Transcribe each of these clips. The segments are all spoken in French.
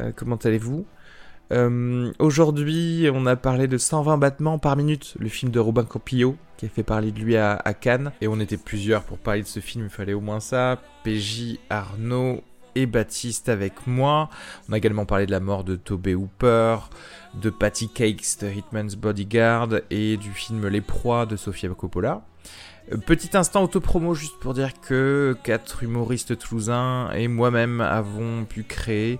Euh, comment allez-vous euh, Aujourd'hui, on a parlé de 120 battements par minute, le film de Robin Campillo, qui a fait parler de lui à, Cannes. Et on était plusieurs pour parler de ce film, il fallait au moins ça. PJ, Arnaud et Baptiste avec moi. On a également parlé de la mort de Toby Hooper, de Patty Cakes de Hitman's Bodyguard et du film Les Proies de Sofia Coppola. Euh, Petit instant autopromo juste pour dire que quatre humoristes toulousains et moi-même avons pu créer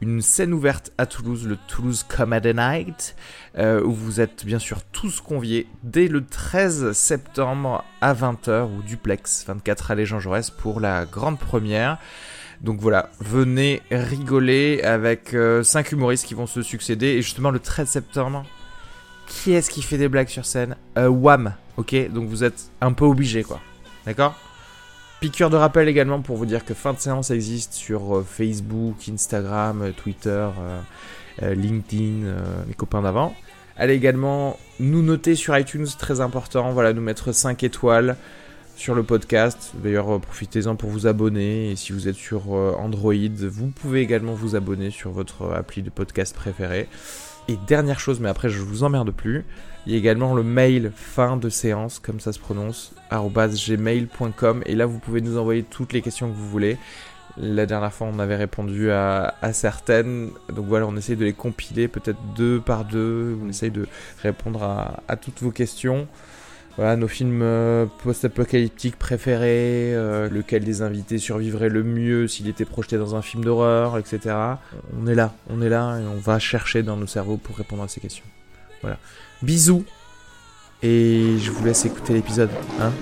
une scène ouverte à Toulouse, le Toulouse Comedy Night, euh, où vous êtes bien sûr tous conviés dès le 13 septembre à 20h au Duplex 24 allée Jean Jaurès pour la grande première. Donc voilà, venez rigoler avec 5 humoristes qui vont se succéder. Et justement, le 13 septembre, qui est-ce qui fait des blagues sur scène? Euh, Wham, ok? Donc vous êtes un peu obligé, quoi. D'accord? Piqûre de rappel également pour vous dire que fin de séance existe sur euh, Facebook, Instagram, euh, Twitter, euh, LinkedIn, mes copains d'avant. Allez également nous noter sur iTunes, très important, voilà, nous mettre 5 étoiles sur le podcast. D'ailleurs, profitez-en pour vous abonner. Et si vous êtes sur Android, vous pouvez également vous abonner sur votre appli de podcast préféré. Et dernière chose, mais après je vous emmerde plus, il y a également le mail fin de séance, comme ça se prononce, gmail.com. Et là, vous pouvez nous envoyer toutes les questions que vous voulez. La dernière fois, on avait répondu à, certaines. Donc voilà, on essaye de les compiler peut-être deux par deux. On essaye de répondre à toutes vos questions. Voilà, nos films euh, post-apocalyptiques préférés, euh, lequel des invités survivrait le mieux s'il était projeté dans un film d'horreur, etc. On est là, on est là et on va chercher dans nos cerveaux pour répondre à ces questions. Voilà. Bisous et je vous laisse écouter l'épisode. Hein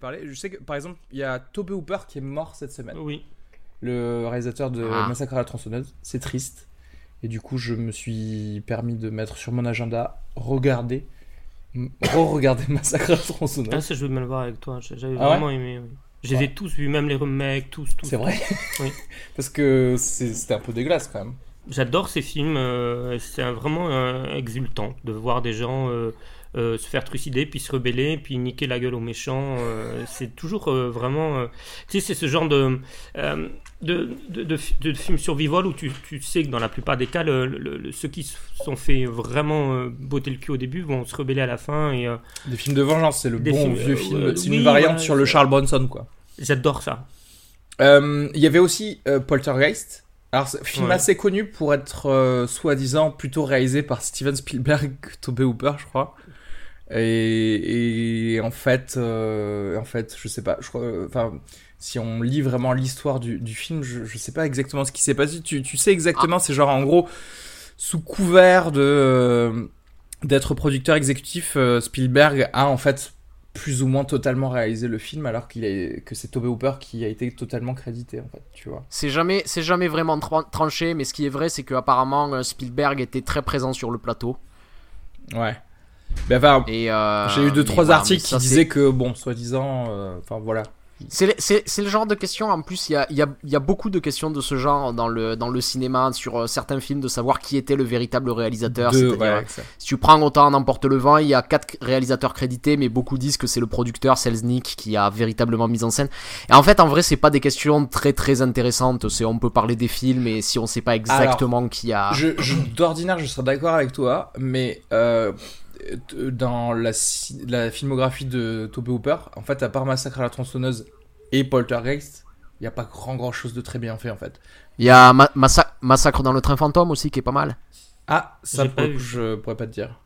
parler. Je sais que par exemple, il y a Tobe Hooper qui est mort cette semaine. Oui. le réalisateur de Ah. Massacre à la tronçonneuse. C'est triste. Et du coup, je me suis permis de mettre sur mon agenda regarder, re-regarder Massacre à la Ah, tronçonneuse. ça, je veux me le voir avec toi. J'avais Ah ouais vraiment aimé. oui. Je les ai tous vus, même les remakes, tous. tous C'est vrai Oui. Parce que c'était un peu dégueulasse quand même. J'adore ces films. euh, c'est vraiment euh, exultant de voir des gens euh, euh, se faire trucider, puis se rebeller, puis niquer la gueule aux méchants. euh, c'est toujours euh, vraiment. tu sais, c'est ce genre de, de, de, de, fi- de film survival où tu, tu sais que dans la plupart des cas, le- le- le- ceux qui se sont fait vraiment botter le cul au début vont se rebeller à la fin. Et Des films de vengeance, c'est le bon films, vieux film. c'est oui, une variante sur le Charles Bronson, quoi. j'adore ça. Il y avait aussi Poltergeist. Alors, film Ouais. assez connu pour être euh, soi-disant plutôt réalisé par Steven Spielberg que Tobe Hooper, je crois. Et, et en fait, euh, en fait, je sais pas. Je crois, enfin, si on lit vraiment l'histoire du, du film, je, je sais pas exactement ce qui s'est passé. Tu, tu sais exactement, c'est genre en gros sous couvert de euh, d'être producteur exécutif, euh, Spielberg a en fait plus ou moins totalement réalisé le film, alors qu'il est que c'est Tobe Hooper qui a été totalement crédité en fait, tu vois. C'est jamais, c'est jamais vraiment tran- tranché, mais ce qui est vrai, c'est qu'apparemment euh, Spielberg était très présent sur le plateau. Ouais. Enfin, euh, j'ai eu deux trois voilà, articles qui disaient que bon, soi-disant, euh, enfin voilà. C'est le- genre de question, en plus, il y a, y, a, y a beaucoup de questions de ce genre dans le, dans le cinéma, sur euh, certains films, de savoir qui était le véritable réalisateur. Ouais. Si tu prends autant n'emporte le vent, il y a quatre réalisateurs crédités, mais beaucoup disent que c'est le producteur Selznick qui a véritablement mis en scène. Et en fait, en vrai, c'est pas des questions très très intéressantes. On peut parler des films, et si on sait pas exactement qui a. Je, je- D'ordinaire, je serais d'accord avec toi, mais euh, dans la, filmographie de Tobe Hooper, en fait, à part Massacre à la tronçonneuse et Poltergeist, il n'y a pas grand grand chose de très bien fait en fait. Il y a Ma- Massa- Massacre dans le train fantôme aussi, qui est pas mal. Ah, ça pour le coup, je pourrais pas te dire.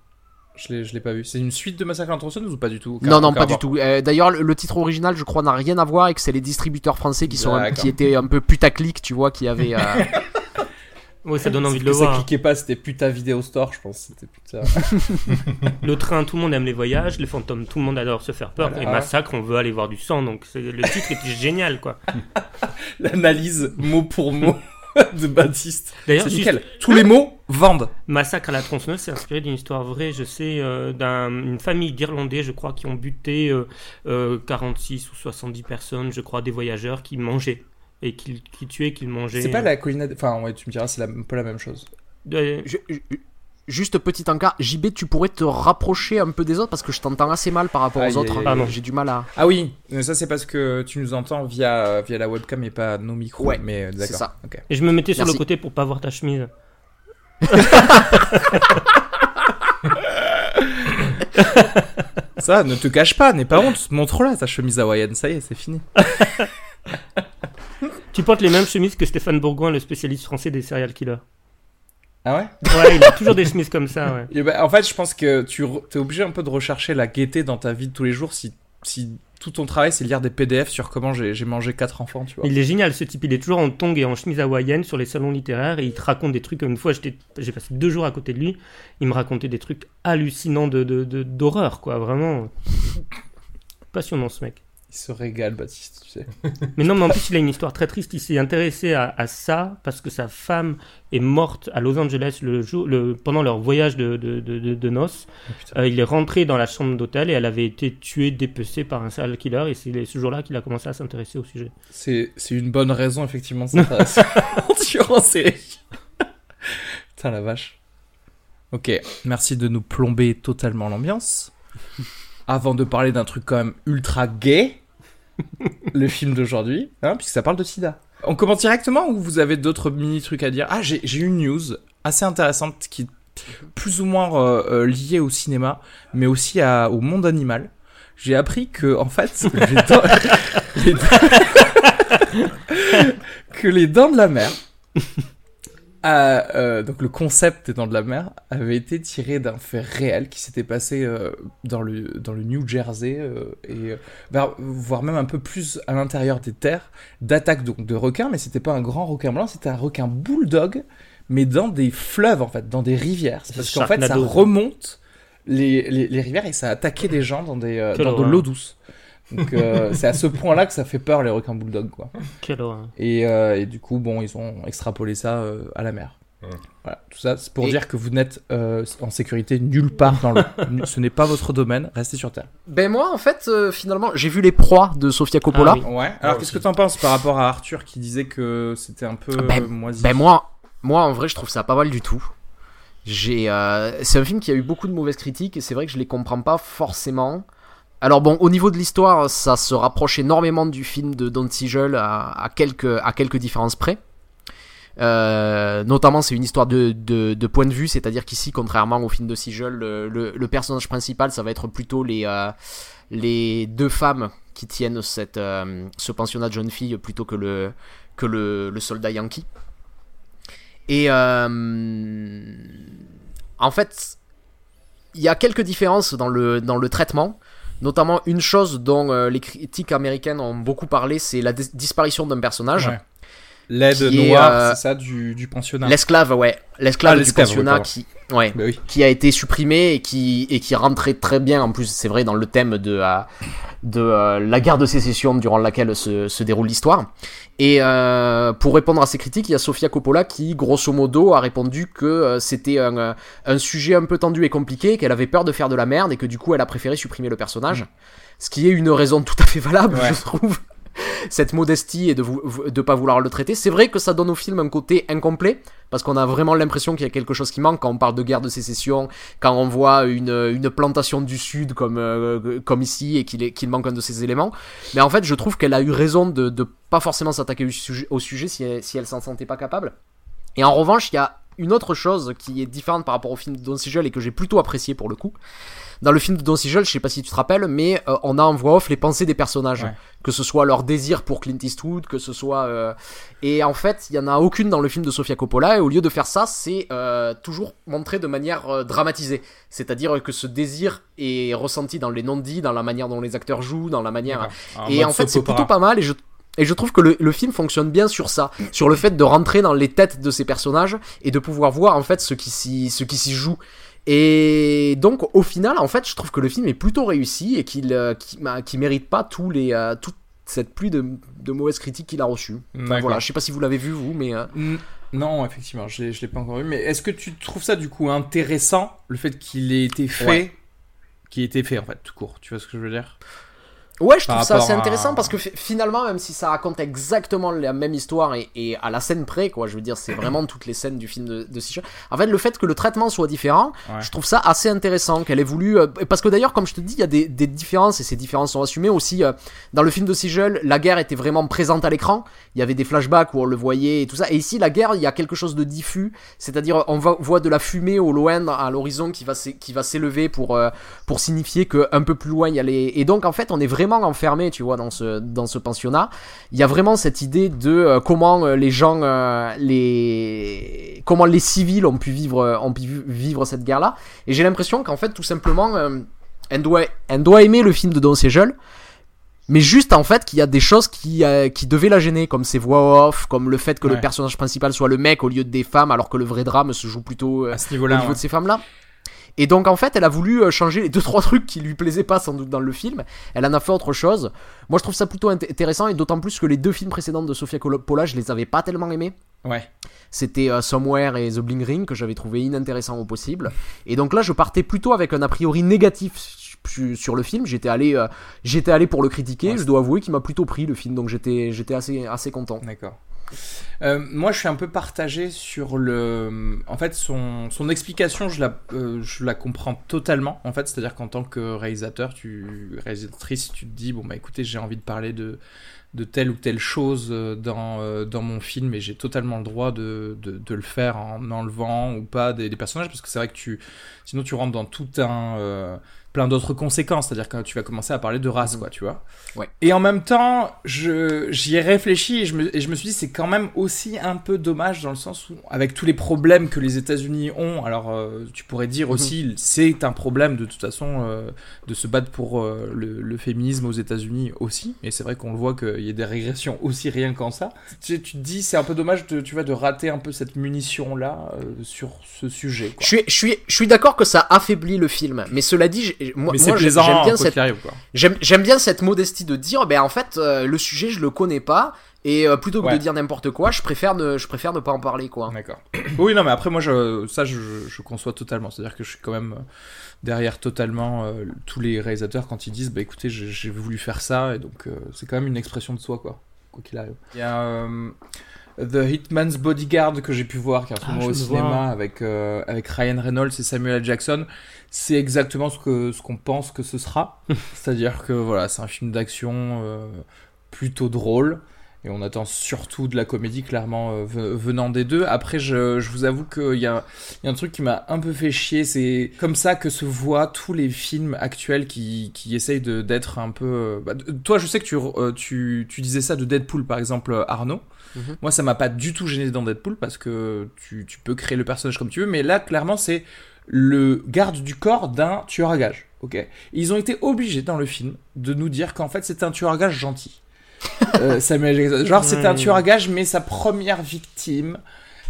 Je l'ai, je l'ai pas vu. C'est une suite de Massacre à la tronçonneuse ou pas du tout? Non, non, pas du tout. Euh, D'ailleurs, le, le titre original, je crois, n'a rien à voir et que c'est les distributeurs français qui, sont, qui étaient un peu putaclic, tu vois, qui avaient. euh, Ouais, ça donne envie de le ça voir. cliquait pas, c'était putain vidéo store, je pense. C'était putain. Le train, tout le monde aime les voyages. Les fantômes, tout le monde adore se faire peur. Voilà. Et Massacre, on veut aller voir du sang. Donc le titre était génial, quoi. L'analyse mot pour mot de Baptiste. D'ailleurs, C'est juste- nickel. Tous les mots vendent. Massacre à la tronçonneuse, c'est inspiré d'une histoire vraie, je sais, euh, d'une famille d'Irlandais, je crois, qui ont buté euh, euh, 46 ou 70 personnes, je crois, des voyageurs qui mangeaient. Et qui, qui tuaient, qui mangeaient. C'est pas la colline. à- Enfin, ouais, tu me diras, c'est un peu la même chose. Euh, je- je- Juste petit encart, JB, tu pourrais te rapprocher un peu des autres parce que je t'entends assez mal par rapport aux autres. Pardon. J'ai du mal à. Ah oui, ça c'est parce que tu nous entends via, via la webcam et pas nos micros. Ouais, mais euh, d'accord. c'est ça. Ok. Et je me mettais sur Merci. le côté pour pas voir ta chemise. Ça, ne te cache pas, n'aie pas honte. Montre-la ta chemise hawaïenne, ça y est, c'est fini. Tu portes les mêmes chemises que Stéphane Bourgoin, le spécialiste français des serial killers. Ah ouais? Ouais, il a toujours des chemises comme ça, ouais. Et ben, En fait, je pense que tu es obligé un peu de rechercher la gaieté dans ta vie de tous les jours si, si tout ton travail c'est lire des PDF sur comment j'ai mangé quatre enfants, tu vois. Il est génial ce type, il est toujours en tongs et en chemise hawaïenne sur les salons littéraires et il te raconte des trucs. Une fois, j'ai passé deux jours à côté de lui, il me racontait des trucs hallucinants de de- de- d'horreur, quoi, vraiment. Passionnant ce mec. Il se régale, Baptiste, tu sais. Mais non, mais en plus, il a une histoire très triste. Il s'est intéressé à, à ça parce que sa femme est morte à Los Angeles le jour, le, pendant leur voyage de, de, de, noces. Oh. Euh, il est rentré dans la chambre d'hôtel et elle avait été tuée, dépecée par un serial killer. Et c'est ce jour-là qu'il a commencé à s'intéresser au sujet. C'est une bonne raison, effectivement, de s'intéresser série. Putain, la vache. Ok, merci de nous plomber totalement l'ambiance. Avant de parler d'un truc quand même ultra gay, le film d'aujourd'hui, hein, puisque ça parle de sida. On commence directement ou vous avez d'autres mini trucs à dire? Ah, j'ai une news assez intéressante qui est plus ou moins euh, euh, liée au cinéma, mais aussi à- au monde animal. J'ai appris que, en fait, les dents- les dents- que les dents de la mer, euh, donc le concept des dents de la mer, avait été tiré d'un fait réel qui s'était passé euh, dans, le, dans le New Jersey, euh, et, voire même un peu plus à l'intérieur des terres, d'attaques donc de requins, mais c'était pas un grand requin blanc, c'était un requin bulldog, mais dans des fleuves en fait, dans des rivières. Parce qu'en fait ça remonte les, les, les rivières et ça a attaqué des gens dans, des, dans de l'eau douce. Donc euh, c'est à ce point-là que ça fait peur les requins bulldog quoi. Quelle horreur. Et, euh, et du coup bon ils ont extrapolé ça euh, à la mer. Ouais. Voilà, tout ça c'est pour Et- dire que vous n'êtes euh, en sécurité nulle part dans l'eau. Ce n'est pas votre domaine, restez sur terre. Ben moi, en fait, euh, finalement, j'ai vu les proies de Sofia Coppola. Ah oui. Ouais. Alors Ouais, qu'est-ce que t'en penses par rapport à Arthur qui disait que c'était un peu Ben- moisi Ben moi, moi en vrai je trouve ça pas mal du tout. J'ai, euh, c'est un film qui a eu beaucoup de mauvaises critiques et c'est vrai que je les comprends pas forcément. Alors bon, au niveau de l'histoire, ça se rapproche énormément du film de Don Siegel à, quelques différences près. Euh, notamment, c'est une histoire de, point de vue, c'est-à-dire qu'ici, contrairement au film de Siegel, le, personnage principal, ça va être plutôt les, euh, deux femmes qui tiennent euh, ce pensionnat de jeunes filles plutôt que le, soldat yankee. Et en fait, il y a quelques différences dans le traitement. Notamment une chose dont euh, les critiques américaines ont beaucoup parlé, c'est la dis- disparition d'un personnage. L'aide noire, euh, c'est ça, du, du pensionnat. L'esclave, ouais. L'esclave Ah, du pensionnat qui, ouais, Bah oui. qui a été supprimé et qui, et qui rentrait très bien, en plus, c'est vrai, dans le thème de, euh, de euh, la guerre de sécession durant laquelle se, se déroule l'histoire. Et euh, pour répondre à ces critiques, il y a Sofia Coppola qui, grosso modo, a répondu que c'était un, un sujet un peu tendu et compliqué, qu'elle avait peur de faire de la merde et que du coup, elle a préféré supprimer le personnage. Ce qui est une raison tout à fait valable, Ouais. je trouve. cette modestie et de ne pas vouloir le traiter. C'est vrai que ça donne au film un côté incomplet, parce qu'on a vraiment l'impression qu'il y a quelque chose qui manque quand on parle de guerre de sécession, quand on voit une, plantation du Sud comme, euh, ici et qu'il manque un de ces éléments. Mais en fait, je trouve qu'elle a eu raison de ne pas forcément s'attaquer au sujet, au sujet si elle, si elle s'en sentait pas capable. Et en revanche, il y a une autre chose qui est différente par rapport au film de Don Siegel et que j'ai plutôt apprécié pour le coup. Dans le film de Don Siegel, je sais pas si tu te rappelles, mais euh, on a en voix off les pensées des personnages, que ce soit leur désir pour Clint Eastwood, que ce soit euh, et en fait, il y en a aucune dans le film de Sofia Coppola et au lieu de faire ça, c'est euh, toujours montré de manière dramatisée, c'est-à-dire que ce désir est ressenti dans les non-dits, dans la manière dont les acteurs jouent, dans la manière et en fait, c'est plutôt pas mal et je et je trouve que le, film fonctionne bien sur ça, sur le fait de rentrer dans les têtes de ces personnages et de pouvoir voir en fait ce qui s'y, ce qui s'y joue. Et donc au final, en fait, je trouve que le film est plutôt réussi et qu'il euh, qui, mérite pas tous les, euh, toute cette pluie de, de mauvaises critiques qu'il a reçues. voilà, je sais pas si vous l'avez vu vous, mais euh, non, effectivement, je, je l'ai pas encore vu. Mais est-ce que tu trouves ça du coup intéressant le fait qu'il ait été fait, qu'il ait été fait en fait tout court Tu vois ce que je veux dire? Ouais, je trouve ça assez intéressant parce que finalement, même si ça raconte exactement la même histoire et, à la scène près, quoi, je veux dire, c'est vraiment toutes les scènes du film de, de En fait, le fait que le traitement soit différent, je trouve ça assez intéressant qu'elle ait voulu. Euh, parce que d'ailleurs, comme je te dis, il y a des, différences et ces différences sont assumées aussi. Euh, dans le film de Sigel, la guerre était vraiment présente à l'écran. Il y avait des flashbacks où on le voyait et tout ça. Et ici, la guerre, il y a quelque chose de diffus. C'est-à-dire, on voit de la fumée au loin, à l'horizon, qui va s'élever pour euh, pour signifier que un peu plus loin il y a les. Et donc, en fait, on est vraiment enfermé, tu vois, dans ce, dans ce pensionnat. Il y a vraiment cette idée de euh, comment euh, les gens, euh, les, comment les civils ont pu vivre, ont pu vivre cette guerre-là. Et j'ai l'impression qu'en fait, tout simplement, elle doit, elle doit aimer le film de Don Siegel. Mais juste en fait qu'il y a des choses qui, qui devaient la gêner, comme ses voix off, comme le fait que le personnage principal soit le mec au lieu des femmes, alors que le vrai drame se joue plutôt à ce niveau, -là, au niveau de ces femmes-là. Et donc en fait, elle a voulu euh, changer les deux trois trucs qui lui plaisaient pas sans doute dans le film. Elle en a fait autre chose. Moi, je trouve ça plutôt intéressant et d'autant plus que les deux films précédents de Sofia Coppola, je les avais pas tellement aimés. Ouais. C'était euh, Somewhere et The Bling Ring que j'avais trouvé inintéressant au possible. Et donc là, je partais plutôt avec un a priori négatif sur le film. J'étais allé, euh, j'étais allé pour le critiquer. je dois avouer qu'il m'a plutôt pris le film, donc j'étais, j'étais assez, assez content. D'accord. Euh, moi, je suis un peu partagé sur le. En fait, son, son explication, je la, euh, je la comprends totalement. En fait, c'est-à-dire qu'en tant que réalisateur, tu réalisatrice, tu te dis bon bah écoutez, j'ai envie de parler de de telle ou telle chose euh, dans, dans mon film et j'ai totalement le droit de, de, le faire en enlevant ou pas des, des personnages parce que c'est vrai que tu sinon tu rentres dans tout un plein d'autres conséquences, c'est-à-dire que tu vas commencer à parler de race, mmh. quoi, tu vois. Ouais. Et en même temps, j'y ai réfléchi et je, me, et je me suis dit, c'est quand même aussi un peu dommage dans le sens où, avec tous les problèmes que les États-Unis ont, alors euh, tu pourrais dire mmh. aussi, c'est un problème de toute façon euh, de se battre pour euh, le, le, féminisme aux États-Unis aussi, et c'est vrai qu'on le voit qu'il y a des régressions aussi rien qu'en ça. Tu, tu, te dis, c'est un peu dommage de, tu vois, de rater un peu cette munition-là sur ce sujet. Je suis, je suis, je suis d'accord que ça affaiblit le film, mais cela dit, moi, j'aime bien cette j'aime bien cette modestie de dire ben en fait euh, le sujet je le connais pas et euh, plutôt que de dire n'importe quoi je préfère ne je préfère ne pas en parler quoi. D'accord. Oui non mais après moi je, ça je, je conçois totalement. C'est à dire que je suis quand même euh, derrière totalement tous les réalisateurs quand ils disent bah écoutez j'ai voulu faire ça et donc c'est quand même une expression de soi quoi quoi qu'il arrive. Il y a The Hitman's Bodyguard que j'ai pu voir, qui est ah, au cinéma avec, euh, avec Ryan Reynolds et Samuel L. Jackson, c'est exactement ce que ce qu'on pense que ce sera. C'est-à-dire que voilà, c'est un film d'action euh, plutôt drôle. Et on attend surtout de la comédie, clairement, euh, venant des deux. Après, je, je vous avoue qu'il y a, y a un truc qui m'a un peu fait chier. C'est comme ça que se voient tous les films actuels qui, qui essayent d'être un peu... Bah, toi, je sais que tu, tu, tu disais ça de Deadpool, par exemple, Arnaud. Mhm. Moi, ça m'a pas du tout gêné dans Deadpool parce que tu, tu, peux créer le personnage comme tu veux, mais là, clairement, c'est le garde du corps d'un tueur à gage. Ok? Ils ont été obligés dans le film de nous dire qu'en fait, c'était un tueur à gage gentil. Euh, Samuel Genre, c'était un tueur à gage, mais sa première victime,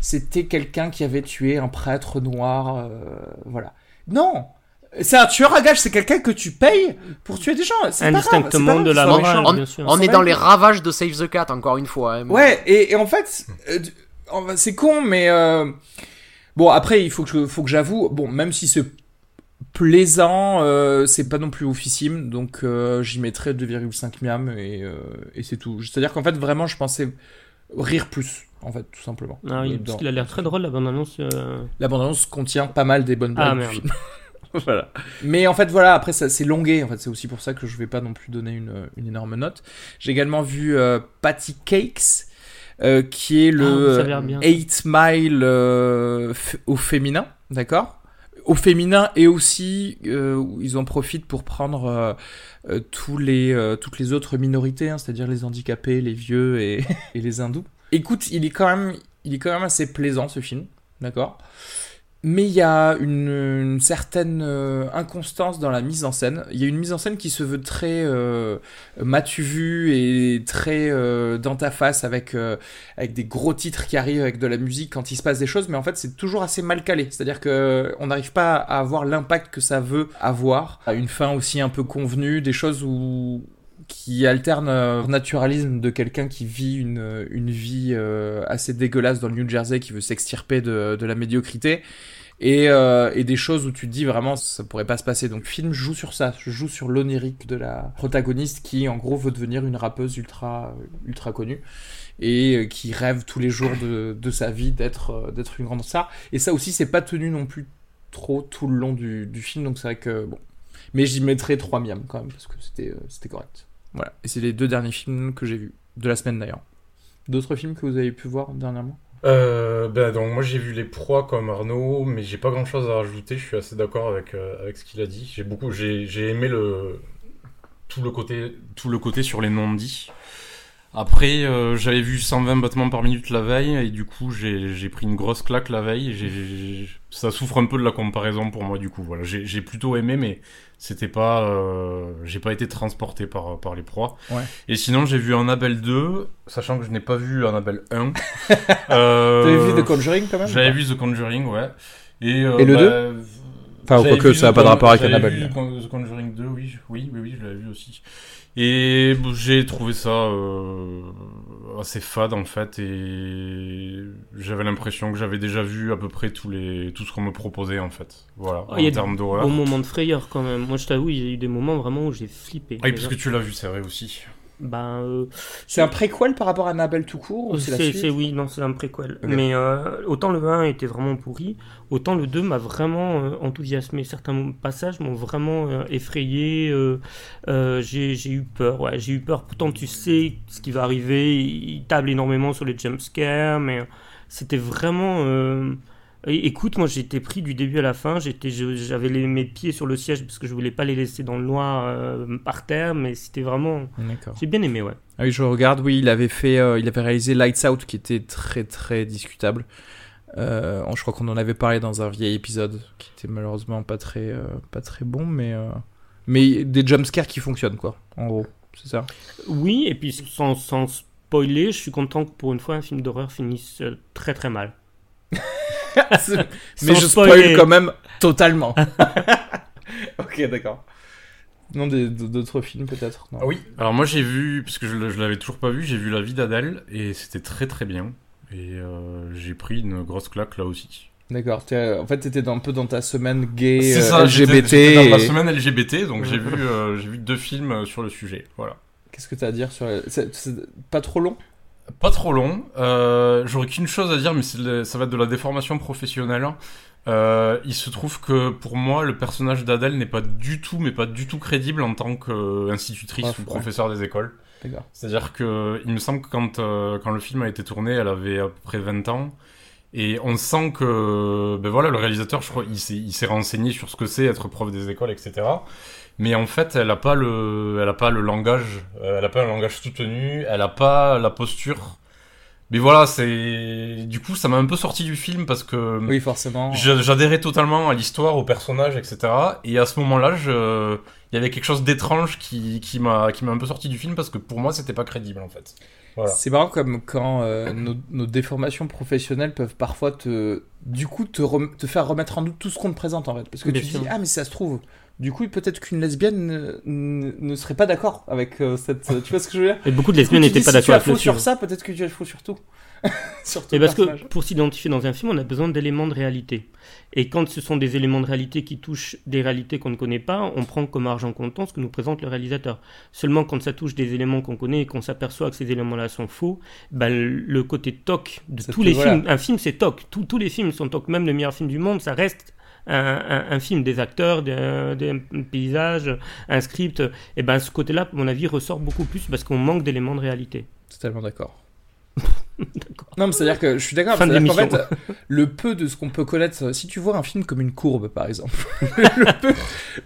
c'était quelqu'un qui avait tué un prêtre noir. Euh, voilà. Non c'est un tueur à gage, c'est quelqu'un que tu payes pour tuer des gens. Indistinctement de la morale, bien sûr. On est dans les ravages de Save the Cat, encore une fois. Hein, ouais, et, en fait, euh, c'est con, mais euh, bon, après, il faut que, faut que j'avoue, bon, même si c'est plaisant, euh, c'est pas non plus oufissime, donc euh, j'y mettrais 2,5 miam et, euh, et c'est tout. C'est-à-dire qu'en fait, vraiment, je pensais rire plus, en fait, tout simplement. Ah oui, parce qu'il a l'air très drôle la bande-annonce. euh. La bande-annonce contient pas mal des bonnes blagues Ah du film. voilà. Mais en fait, voilà, après, ça, c'est longué. En fait, c'est aussi pour ça que je vais pas non plus donner une, une énorme note. J'ai également vu euh, Patty Cakes, euh, qui est Ah, le ça a l'air bien. 8 Mile euh, f- au féminin, d'accord? Au féminin et aussi, euh, ils en profitent pour prendre euh, euh, tous les, euh, toutes les autres minorités, hein, c'est-à-dire les handicapés, les vieux et, et les hindous. Écoute, il est quand même, il est quand même assez plaisant ce film, d'accord? Mais il y a une, une certaine euh, inconstance dans la mise en scène. Il y a une mise en scène qui se veut très euh, m'as-tu vu et très euh, dans ta face avec, euh, avec des gros titres qui arrivent avec de la musique quand il se passe des choses, mais en fait c'est toujours assez mal calé. C'est-à-dire que on n'arrive pas à avoir l'impact que ça veut avoir, une fin aussi un peu convenue, des choses où qui alterne euh, le naturalisme de quelqu'un qui vit une, une vie euh, assez dégueulasse dans le New Jersey, qui veut s'extirper de, de la médiocrité, et, euh, et des choses où tu te dis vraiment ça pourrait pas se passer. Donc le film joue sur ça, joue sur l'onirique de la protagoniste qui en gros veut devenir une rappeuse ultra ultra connue et euh, qui rêve tous les jours de, de sa vie d'être euh, d'être une grande star. Et ça aussi c'est pas tenu non plus trop tout le long du, du film, donc c'est vrai que bon. Mais j'y mettrais 3 miams quand même parce que euh, c'était correct. Voilà. Et c'est les deux derniers films que j'ai vus de la semaine d'ailleurs. D'autres films que vous avez pu voir dernièrement? Euh, ben donc moi j'ai vu les proies comme Arnaud, mais j'ai pas grand chose à rajouter. Je suis assez d'accord avec euh, avec ce qu'il a dit. J'ai beaucoup, j'ai j'ai aimé le tout le côté tout le côté sur les non-dits. Après, euh, j'avais vu 120 battements par minute la veille et du coup j'ai pris une grosse claque la veille. ça souffre un peu de la comparaison pour moi du coup. Voilà, j'ai j'ai plutôt aimé, mais c'était pas, euh, j'ai pas été transporté par par les proies. Ouais. Et sinon j'ai vu Annabelle 2, sachant que je n'ai pas vu Annabelle 1. euh, T'avais vu The Conjuring quand même J'avais vu The Conjuring, ouais. Et, euh, Et le bah, Enfin, j'avais quoique, vu ça a The pas de rapport avec j'avais Annabelle, vu The Con- The Conjuring 2, oui, oui, oui, oui, je l'avais vu aussi. Et bon, j'ai trouvé ça euh, assez fade en fait, et j'avais l'impression que j'avais déjà vu à peu près tous les, tout ce qu'on me proposait en fait. Voilà, Oh, il y a en termes d'horreur. Bon moment de frayeur quand même. Moi je t'avoue, il y a eu des moments vraiment où j'ai flippé. Ah, oui, parce que tu l'as vu, c'est vrai aussi. Ben, euh, C'est un préquel par rapport à Annabelle tout court ou c'est la c'est suite c'est- oui, non, c'est un préquel. Mais euh, autant le 1 était vraiment pourri, autant le 2 m'a vraiment euh, enthousiasmé. Certains passages m'ont vraiment euh, effrayé. euh, euh, j'ai j'ai eu peur, ouais, j'ai eu peur. Pourtant, tu sais ce qui va arriver. Il table énormément sur les jumpscares, mais c'était vraiment. Écoute, moi j'étais pris du début à la fin. J'étais, j'avais mes pieds sur le siège parce que je voulais pas les laisser dans le noir euh, par terre, mais c'était vraiment. J'ai bien aimé, ouais. Ah oui, je regarde, oui, il avait fait, euh, il avait réalisé Lights Out qui était très très discutable. Euh, je crois qu'on en avait parlé dans un vieil épisode qui était malheureusement pas très, euh, pas très bon, mais, euh, mais des jumpscares qui fonctionnent quoi, en gros, c'est ça? Oui, et puis sans, sans spoiler, je suis content que pour une fois un film d'horreur finisse très très mal. mais je spoil spoiler. quand même totalement. ok, d'accord. Non, d'autres films peut-être. Ah oui. Alors moi j'ai vu, parce que je, je l'avais toujours pas vu, j'ai vu La vie d'Adèle et c'était très très bien. Et euh, j'ai pris une grosse claque là aussi. D'accord. t'es- En fait, t'étais un peu dans ta semaine gay, C'est euh, ça, LGBT. j'étais dans ma et- semaine LGBT, donc j'ai vu, euh, j'ai vu deux films euh, sur le sujet. Voilà. Qu'est-ce que t'as à dire sur c'est pas trop long? Pas trop long. Euh, J'aurais qu'une chose à dire, mais le- ça va être de la déformation professionnelle. Euh, il se trouve que pour moi, le personnage d'Adèle n'est pas du tout, mais pas du tout crédible en tant qu'institutrice Prof, ou professeur des écoles. C'est-à-dire que il me semble que quand, euh, quand le film a été tourné, elle avait à peu près 20 ans. Et on sent que, ben voilà, le réalisateur, je crois, il s'est, il s'est renseigné sur ce que c'est être prof des écoles, etc. Mais en fait, elle a pas le, elle a pas le langage, euh, elle a pas un langage soutenu, elle a pas la posture. Mais voilà, c'est, du coup, ça m'a un peu sorti du film parce que Oui, forcément. je- j'adhérais totalement à l'histoire, au personnage, etc. Et à ce moment-là, je, il y avait quelque chose d'étrange qui, qui m'a, qui m'a un peu sorti du film parce que pour moi, c'était pas crédible, en fait. Voilà. C'est marrant comme quand euh, nos, nos déformations professionnelles peuvent parfois te du coup te, rem- te faire remettre en doute tout ce qu'on te présente en fait. Parce que Bien tu sûr. dis, ah mais ça se trouve, du coup peut-être qu'une lesbienne ne, serait pas d'accord avec euh, cette... tu vois ce que je veux dire? Et beaucoup de lesbiennes n'étaient pas si tu d'accord as avec faux sur ça, peut-être que tu as faux sur tout. sur ton Et parce que pour s'identifier dans un film, on a besoin d'éléments de réalité. Et quand ce sont des éléments de réalité qui touchent des réalités qu'on ne connaît pas, on prend comme argent comptant ce que nous présente le réalisateur. Seulement quand ça touche des éléments qu'on connaît et qu'on s'aperçoit que ces éléments-là sont faux, ben, le côté toc de tous les voilà. films, un film c'est toc, tous, tous les films sont toc, même le meilleur film du monde, ça reste un, film, des acteurs, des, des paysages, un script. Et ben ce côté-là, à mon avis, ressort beaucoup plus parce qu'on manque d'éléments de réalité. Totalement d'accord. Non, mais c'est-à-dire que je suis d'accord. Qu'en l'émission. fait, le peu de ce qu'on peut connaître, si tu vois un film comme une courbe, par exemple, le, peu,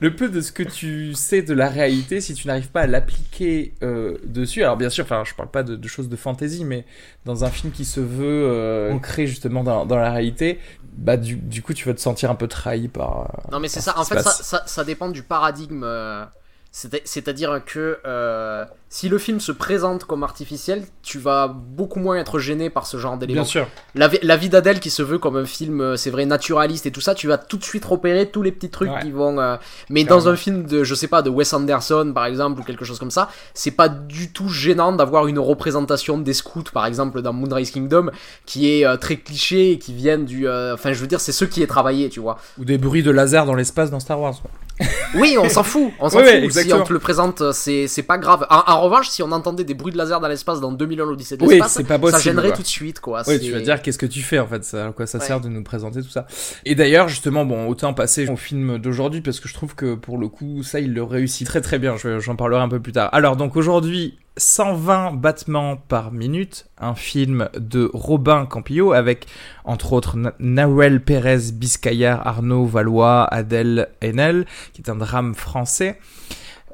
le peu de ce que tu sais de la réalité, si tu n'arrives pas à l'appliquer euh, dessus, alors bien sûr, enfin, je parle pas de, de choses de fantasy, mais dans un film qui se veut euh, ancré justement dans, dans la réalité, bah du, du coup, tu vas te sentir un peu trahi par. euh, Non mais c'est ça, ce en fait ça, passe. ça, ça dépend du paradigme. euh, c'est- C'est-à-dire que euh, si le film se présente comme artificiel, tu vas beaucoup moins être gêné par ce genre d'éléments. Bien sûr. La, vie- la vie d'Adèle qui se veut comme un film, euh, c'est vrai, naturaliste et tout ça, tu vas tout de suite repérer tous les petits trucs Ouais. qui vont. euh, Mais dans un film de, je sais pas, de Wes Anderson par exemple ou quelque chose comme ça, c'est pas du tout gênant d'avoir une représentation des scouts par exemple dans Moonrise Kingdom qui est euh, très cliché et qui viennent du. euh, Enfin, je veux dire, c'est ce qui est travaillé, tu vois. Ou des bruits de laser dans l'espace dans Star Wars. quoi. Oui, on s'en fout, on s'en Ouais, fout. ouais, si on te le présente, c'est c'est pas grave. En, en revanche, si on entendait des bruits de laser dans l'espace dans 2001 l'Odyssée de Oui, l'espace, pas possible. ça gênerait quoi. tout de suite, quoi. Oui, tu vas dire qu'est-ce que tu fais en fait, ça, à quoi ça Ouais. sert de nous présenter tout ça? Et d'ailleurs, justement, bon, autant passer au film d'aujourd'hui parce que je trouve que pour le coup, ça, il le réussit très très bien. Je- J'en parlerai un peu plus tard. Alors, donc aujourd'hui, 120 battements par minute, un film de Robin Campillo avec entre autres Na- Nawel Pérez Biscayar, Arnaud Valois, Adèle Haenel, qui est un drame français.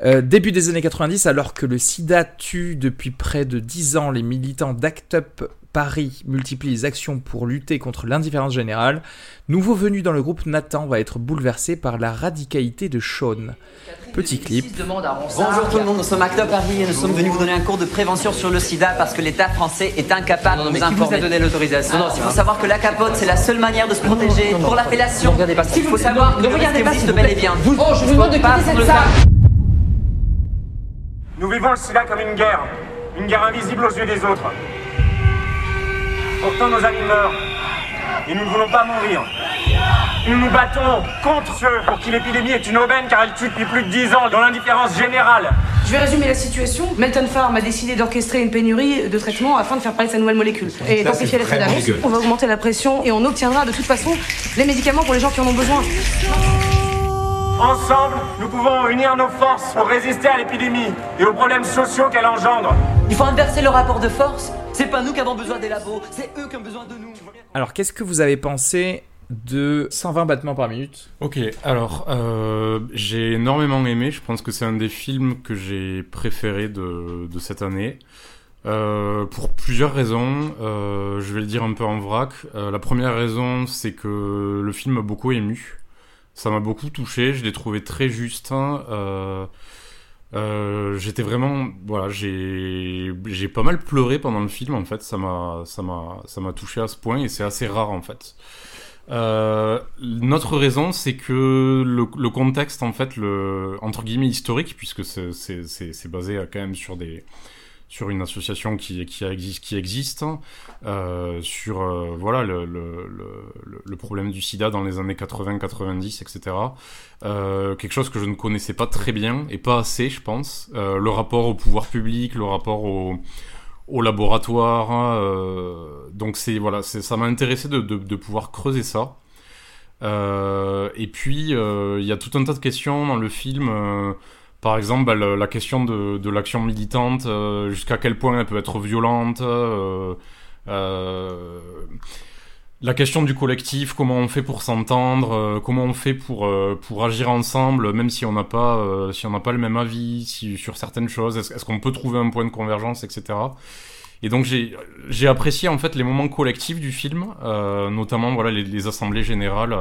Euh, début des années 90, alors que le sida tue depuis près de 10 ans les militants d'Act Up Paris multiplient les actions pour lutter contre l'indifférence générale, nouveau venu dans le groupe Nathan va être bouleversé par la radicalité de Sean. Petit clip. Bonjour tout le monde, nous sommes Acte Paris et nous sommes venus vous donner un cours de prévention sur le sida parce que l'État français est incapable de nous informer. donné l'autorisation Il faut savoir que la capote c'est la seule manière de se protéger pour l'appellation. Il faut savoir que le risque existe bel et bien. Oh, je vous demande de Pas quitter cette salle. Nous vivons le sida comme une guerre, une guerre invisible aux yeux des autres. Pourtant nos amis meurent, et nous ne voulons pas mourir. Nous nous battons contre ceux pour qui l'épidémie est une aubaine car elle tue depuis plus de 10 ans dans l'indifférence générale. Je vais résumer la situation. Melton Farm a décidé d'orchestrer une pénurie de traitements afin de faire parler de sa nouvelle molécule. Et d'amplifier l'effet d'annonce. On va augmenter la pression et on obtiendra de toute façon les médicaments pour les gens qui en ont besoin. Ensemble, nous pouvons unir nos forces pour résister à l'épidémie et aux problèmes sociaux qu'elle engendre. Il faut inverser le rapport de force. C'est pas nous qui avons besoin des labos, c'est eux qui ont besoin de nous. Alors, qu'est-ce que vous avez pensé de 120 battements par minute? Ok, alors euh, j'ai énormément aimé. Je pense que c'est un des films que j'ai préféré de, de cette année. Euh, pour plusieurs raisons. Euh, je vais le dire un peu en vrac. Euh, la première raison, c'est que le film m'a beaucoup ému. Ça m'a beaucoup touché. Je l'ai trouvé très juste. hein. Euh, euh, j'étais vraiment, voilà, j'ai, j'ai pas mal pleuré pendant le film en fait. Ça m'a, ça m'a, ça m'a touché à ce point et c'est assez rare en fait. Euh, notre raison, c'est que le, le contexte, en fait, le entre guillemets historique, puisque c'est c'est- c'est- basé euh, quand même sur des sur une association qui qui existe existe euh, sur euh, voilà le, problème du sida dans les années 80 90 etc euh, quelque chose que je ne connaissais pas très bien et pas assez je pense le rapport au pouvoir public le rapport au au laboratoire. hein, donc c'est voilà, ça m'a intéressé de, pouvoir creuser ça. Et puis il y a tout un tas de questions dans le film. Par exemple, bah, la question de, l'action militante, euh, jusqu'à quel point elle peut être violente. euh, euh, la question du collectif, comment on fait pour s'entendre, comment on fait pour pour agir ensemble, même si on n'a pas si pas le même avis sur certaines choses, est-ce qu'on peut trouver un point de convergence, etc. Et donc j'ai j'ai apprécié en fait les moments collectifs du film, notamment voilà les, assemblées générales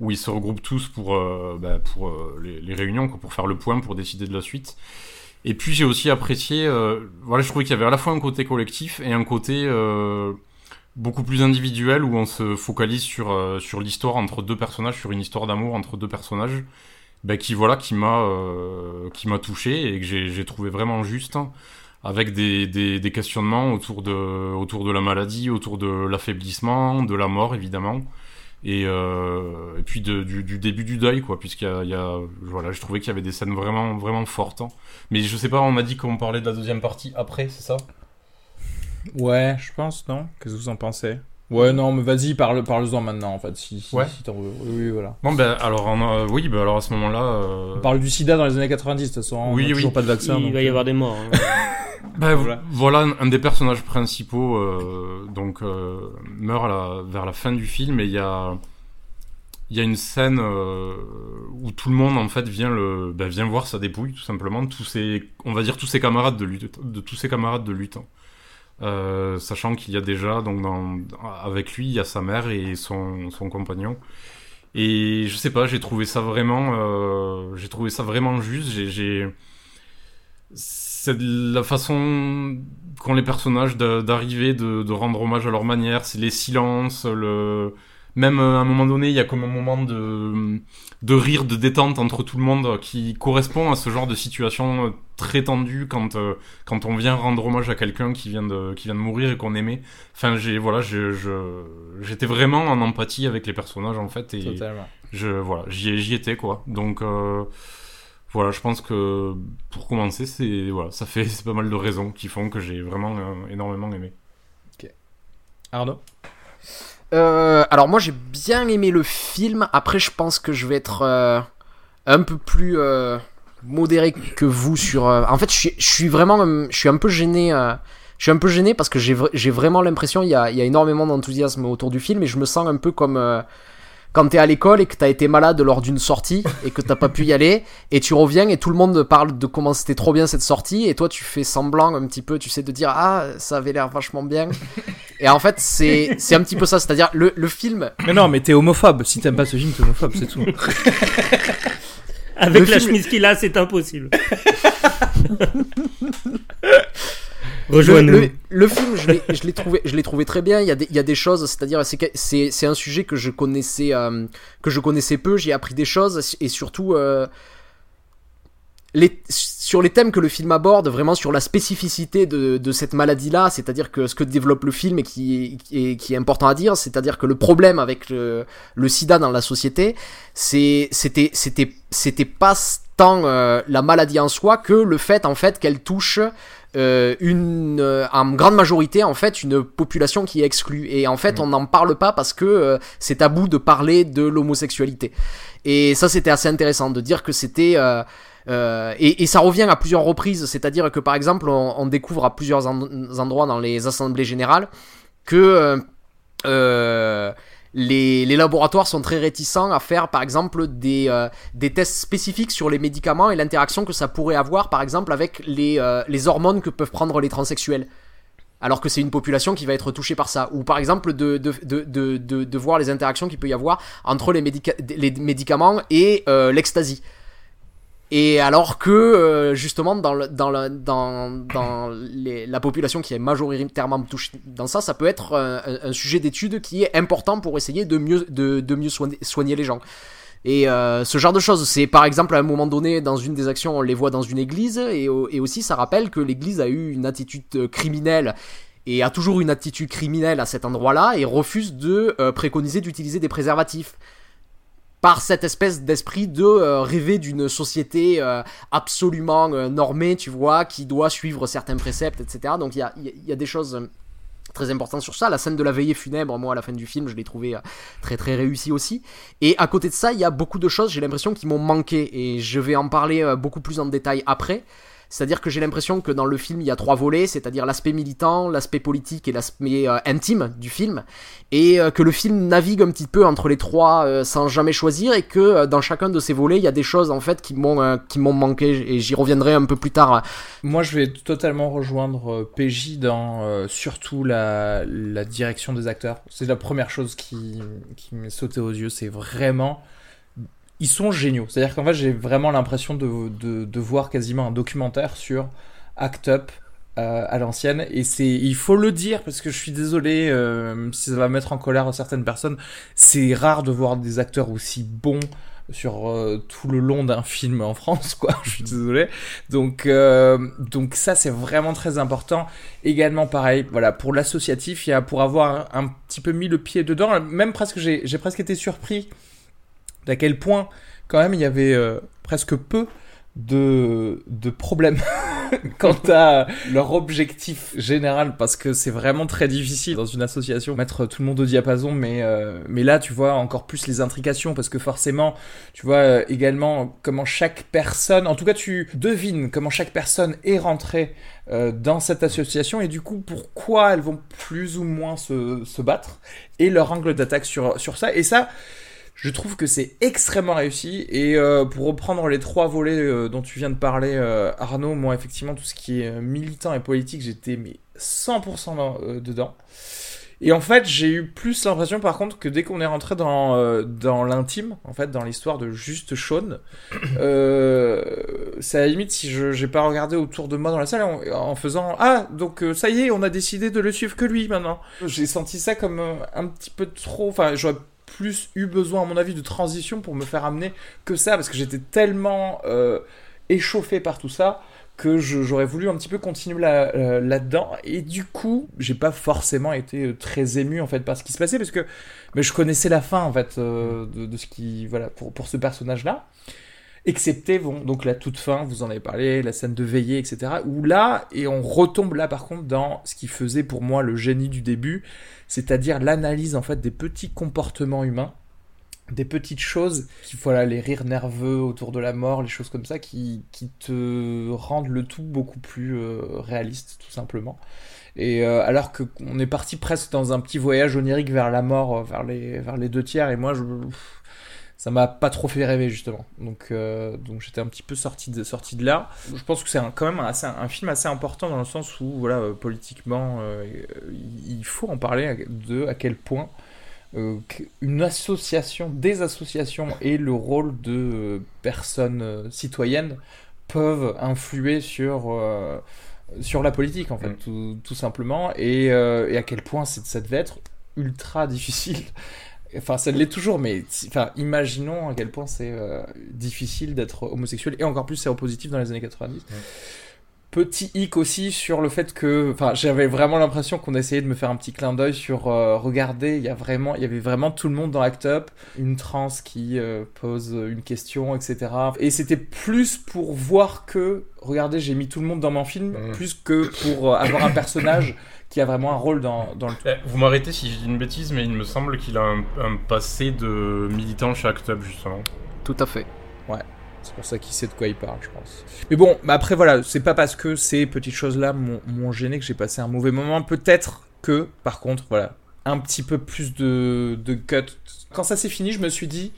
où ils se regroupent tous pour euh, bah, pour euh, les, réunions, pour faire le point, pour décider de la suite. Et puis j'ai aussi apprécié, euh, voilà, je trouvais qu'il y avait à la fois un côté collectif et un côté euh, beaucoup plus individuel où on se focalise sur, sur l'histoire entre deux personnages, sur une histoire d'amour entre deux personnages, bah, qui voilà, qui m'a qui m'a touché et que j'ai trouvé vraiment juste, avec des, des, des, questionnements autour de autour de la maladie, autour de l'affaiblissement, de la mort évidemment. Et, euh, et puis du, début du deuil quoi puisqu'il y y a voilà je trouvais qu'il y avait des scènes vraiment vraiment fortes hein. mais je sais pas on m'a dit qu'on parlait de la deuxième partie après c'est ça? Ouais, je pense, non? Qu'est-ce que vous en pensez? Ouais, non, mais vas-y, parle, parle-en maintenant, en fait, si, si, Ouais. si t'en veux. Oui, oui, voilà. Bon ben alors on a- oui ben alors à ce moment-là euh, On parle du sida dans les années 90, de toute façon. on Oui, a oui. toujours pas de vaccin. Il donc, va y euh, avoir des morts. hein. ben, Voilà. voilà. un des personnages principaux euh, donc euh, meurt à la- vers la fin du film et il y a il y a une scène euh, où tout le monde en fait vient le ben, vient voir sa dépouille tout simplement tous ses on va dire tous ses camarades de lutte de tous ses camarades de lutte hein. Euh, sachant qu'il y a déjà donc dans, avec lui il y a sa mère et son, son compagnon. Et je sais pas j'ai trouvé ça vraiment euh, j'ai trouvé ça vraiment juste. J'ai- c'est la façon qu'ont les personnages d'arriver de, de rendre hommage à leur manière. C'est les silences le même euh, à un moment donné il y a comme un moment de de rire de détente entre tout le monde qui correspond à ce genre de situation euh, très tendue quand euh, quand on vient rendre hommage à quelqu'un qui vient de qui vient de mourir et qu'on aimait. Enfin j'ai voilà je je- j'étais vraiment en empathie avec les personnages en fait et Totalement. je voilà j'y j'y étais quoi. Donc euh, voilà je pense que pour commencer c'est voilà ça fait c'est pas mal de raisons qui font que j'ai vraiment euh, énormément aimé. Arnaud? Euh, alors moi j'ai bien aimé le film. Après je pense que je vais être euh, un peu plus euh, modéré que vous sur. En fait je suis, vraiment, un peu gêné. Je suis un peu gêné parce que j'ai vra- j'ai vraiment l'impression il y a, énormément d'enthousiasme autour du film et je me sens un peu comme quand t'es à l'école et que t'as été malade lors d'une sortie et que t'as pas pu y aller et tu reviens et tout le monde parle de comment c'était trop bien cette sortie et toi tu fais semblant un petit peu tu sais de dire ah ça avait l'air vachement bien et en fait c'est c'est un petit peu ça c'est à dire le, le film Mais non, mais t'es homophobe. Si t'aimes pas ce film, t'es homophobe, c'est tout. Avec Le la film- chemise qu'il a, c'est impossible. le, Rejoins-nous. le- le film, je l'ai- trouvé, je l'ai trouvé très bien. Il y a des, il y a des choses, c'est-à-dire c'est un sujet que je connaissais euh, que je connaissais peu. J'ai appris des choses et surtout euh, les, sur les thèmes que le film aborde, vraiment sur la spécificité de, de cette maladie-là, c'est-à-dire que ce que développe le film et qui, qui est, qui est important à dire, c'est-à-dire que le problème avec le, le sida dans la société, c'était pas tant euh, la maladie en soi que le fait en fait qu'elle touche euh, une euh, en grande majorité en fait une population qui est exclue. Et en fait on n'en parle pas parce que euh, c'est tabou de parler de l'homosexualité. Et ça c'était assez intéressant de dire que c'était euh, et, et ça revient à plusieurs reprises, c'est-à-dire que par exemple, on, on découvre à plusieurs en- endroits dans les assemblées générales que les, laboratoires sont très réticents à faire, par exemple, des, euh, des tests spécifiques sur les médicaments et l'interaction que ça pourrait avoir, par exemple, avec les, euh, les hormones que peuvent prendre les transsexuels. Alors que c'est une population qui va être touchée par ça. Ou par exemple de, voir les interactions qu'il peut y avoir entre les, médica- les médicaments et euh, l'ecstasy. Et alors que euh, justement dans, le, dans, le, dans, dans les- la population qui est majoritairement touchée dans ça, ça peut être un, un- sujet d'étude qui est important pour essayer de mieux, de, mieux soigner, les gens. Et euh, ce genre de choses, c'est par exemple à un moment donné dans une des actions, on les voit dans une église, et, et aussi ça rappelle que l'église a eu une attitude euh, criminelle et a toujours une attitude criminelle à cet endroit-là et refuse de euh, préconiser d'utiliser des préservatifs par cette espèce d'esprit de euh, rêver d'une société euh, absolument euh, normée, tu vois, qui doit suivre certains préceptes, etc. Donc il y a, y a- des choses très importantes sur ça. La scène de la veillée funèbre, moi, à la fin du film, je l'ai trouvé euh, très très réussi aussi. Et à côté de ça, il y a beaucoup de choses, j'ai l'impression, qui m'ont manqué. Et je vais en parler beaucoup plus en détail après. C'est-à-dire que j'ai l'impression que dans le film, il y a trois volets, c'est-à-dire l'aspect militant, l'aspect politique et l'aspect euh, intime du film, et euh, que le film navigue un petit peu entre les trois euh, sans jamais choisir, et que dans chacun de ces volets, il y a des choses en fait qui m'ont qui m'ont manqué, et j'y reviendrai un peu plus tard. Moi, je vais totalement rejoindre PJ dans surtout la, la direction des acteurs. C'est la première chose qui, qui m'est sautée aux yeux. C'est vraiment. Ils sont géniaux. C'est-à-dire qu'en fait, j'ai vraiment l'impression de, de, voir quasiment un documentaire sur Act Up euh, à l'ancienne. Et c'est, il faut le dire parce que je suis désolé euh, si ça va mettre en colère certaines personnes. C'est rare de voir des acteurs aussi bons sur euh, tout le long d'un film en France, quoi. Je suis désolé. Donc, euh, donc ça, c'est vraiment très important. Également, pareil, voilà, pour l'associatif, il y a pour avoir un petit peu mis le pied dedans, même presque, j'ai j'ai presque été surpris d'à quel point, quand même, il y avait euh, presque peu de, de problèmes quant à leur objectif général parce que c'est vraiment très difficile dans une association. Mettre tout le monde au diapason mais euh, mais là tu vois encore plus les intrications parce que forcément tu vois euh, également comment chaque personne en tout cas tu devines comment chaque personne est rentrée euh, dans cette association et du coup pourquoi elles vont plus ou moins se, se battre et leur angle d'attaque sur sur ça. Et ça je trouve que c'est extrêmement réussi. Et euh, pour reprendre les trois volets euh, dont tu viens de parler, euh, Arnaud, moi, effectivement, tout ce qui est euh, militant et politique, j'étais mais 100% dans- euh, dedans. Et en fait, j'ai eu plus l'impression, par contre, que dès qu'on est rentré dans, euh, dans l'intime, en fait, dans l'histoire de juste Sean, c'est à la limite si je j'ai pas regardé autour de moi dans la salle en, en faisant ah donc ça y est, on a décidé de le suivre que lui maintenant. J'ai senti ça comme un petit peu trop. Enfin, j'aurais plus eu besoin, à mon avis, de transition pour me faire amener que ça, parce que j'étais tellement euh, échauffé par tout ça que j'aurais voulu un petit peu continuer là- euh, là-dedans. et du coup, j'ai pas forcément été euh, très ému en fait par ce qui se passait, parce que mais je connaissais la fin en fait de, ce qui voilà pour, pour ce personnage-là. Excepté, bon, donc la toute fin, vous en avez parlé, la scène de veillée, etc. Où là, et on retombe là par contre dans ce qui faisait pour moi le génie du début, c'est-à-dire l'analyse en fait des petits comportements humains, des petites choses, qui voilà, les rires nerveux autour de la mort, les choses comme ça, qui, qui te rendent le tout beaucoup plus euh, réaliste, tout simplement. Et euh, alors que on est parti presque dans un petit voyage onirique vers la mort, euh, vers les, vers les deux tiers, et moi je ça m'a pas trop fait rêver justement. Donc, euh, donc j'étais un petit peu sorti de, sorti de là. Je pense que c'est quand même un, assez- un film assez important dans le sens où, voilà, euh, politiquement, euh, il faut en parler de à quel point une association, des associations et le rôle de personnes citoyennes peuvent influer sur sur la politique en fait, Mm. tout, tout simplement, et, et à quel point ça devait être ultra difficile. Enfin, ça l'est toujours, mais enfin, imaginons à quel point c'est euh, difficile d'être homosexuel et encore plus séropositif dans les années 90. Petit hic aussi sur le fait que, enfin, j'avais vraiment l'impression qu'on essayait de me faire un petit clin d'œil sur, euh, regardez, il y a vraiment, il y avait vraiment tout le monde dans Act Up, une trans qui euh, pose une question, etc. Et c'était plus pour voir que, regardez, j'ai mis tout le monde dans mon film, plus que pour euh, avoir un personnage qui a vraiment un rôle dans, dans le Eh, Vous m'arrêtez si je dis une bêtise, mais il me semble qu'il a un, un passé de militant chez Act Up, justement. Tout à fait. C'est pour ça qu'il sait de quoi il parle, je pense. Mais bon, mais après voilà, c'est pas parce que ces petites choses-là m'ont m'ont gêné que j'ai passé un mauvais moment. Peut-être que, par contre, voilà, un petit peu plus de, de cut. Quand ça s'est fini, je me suis dit,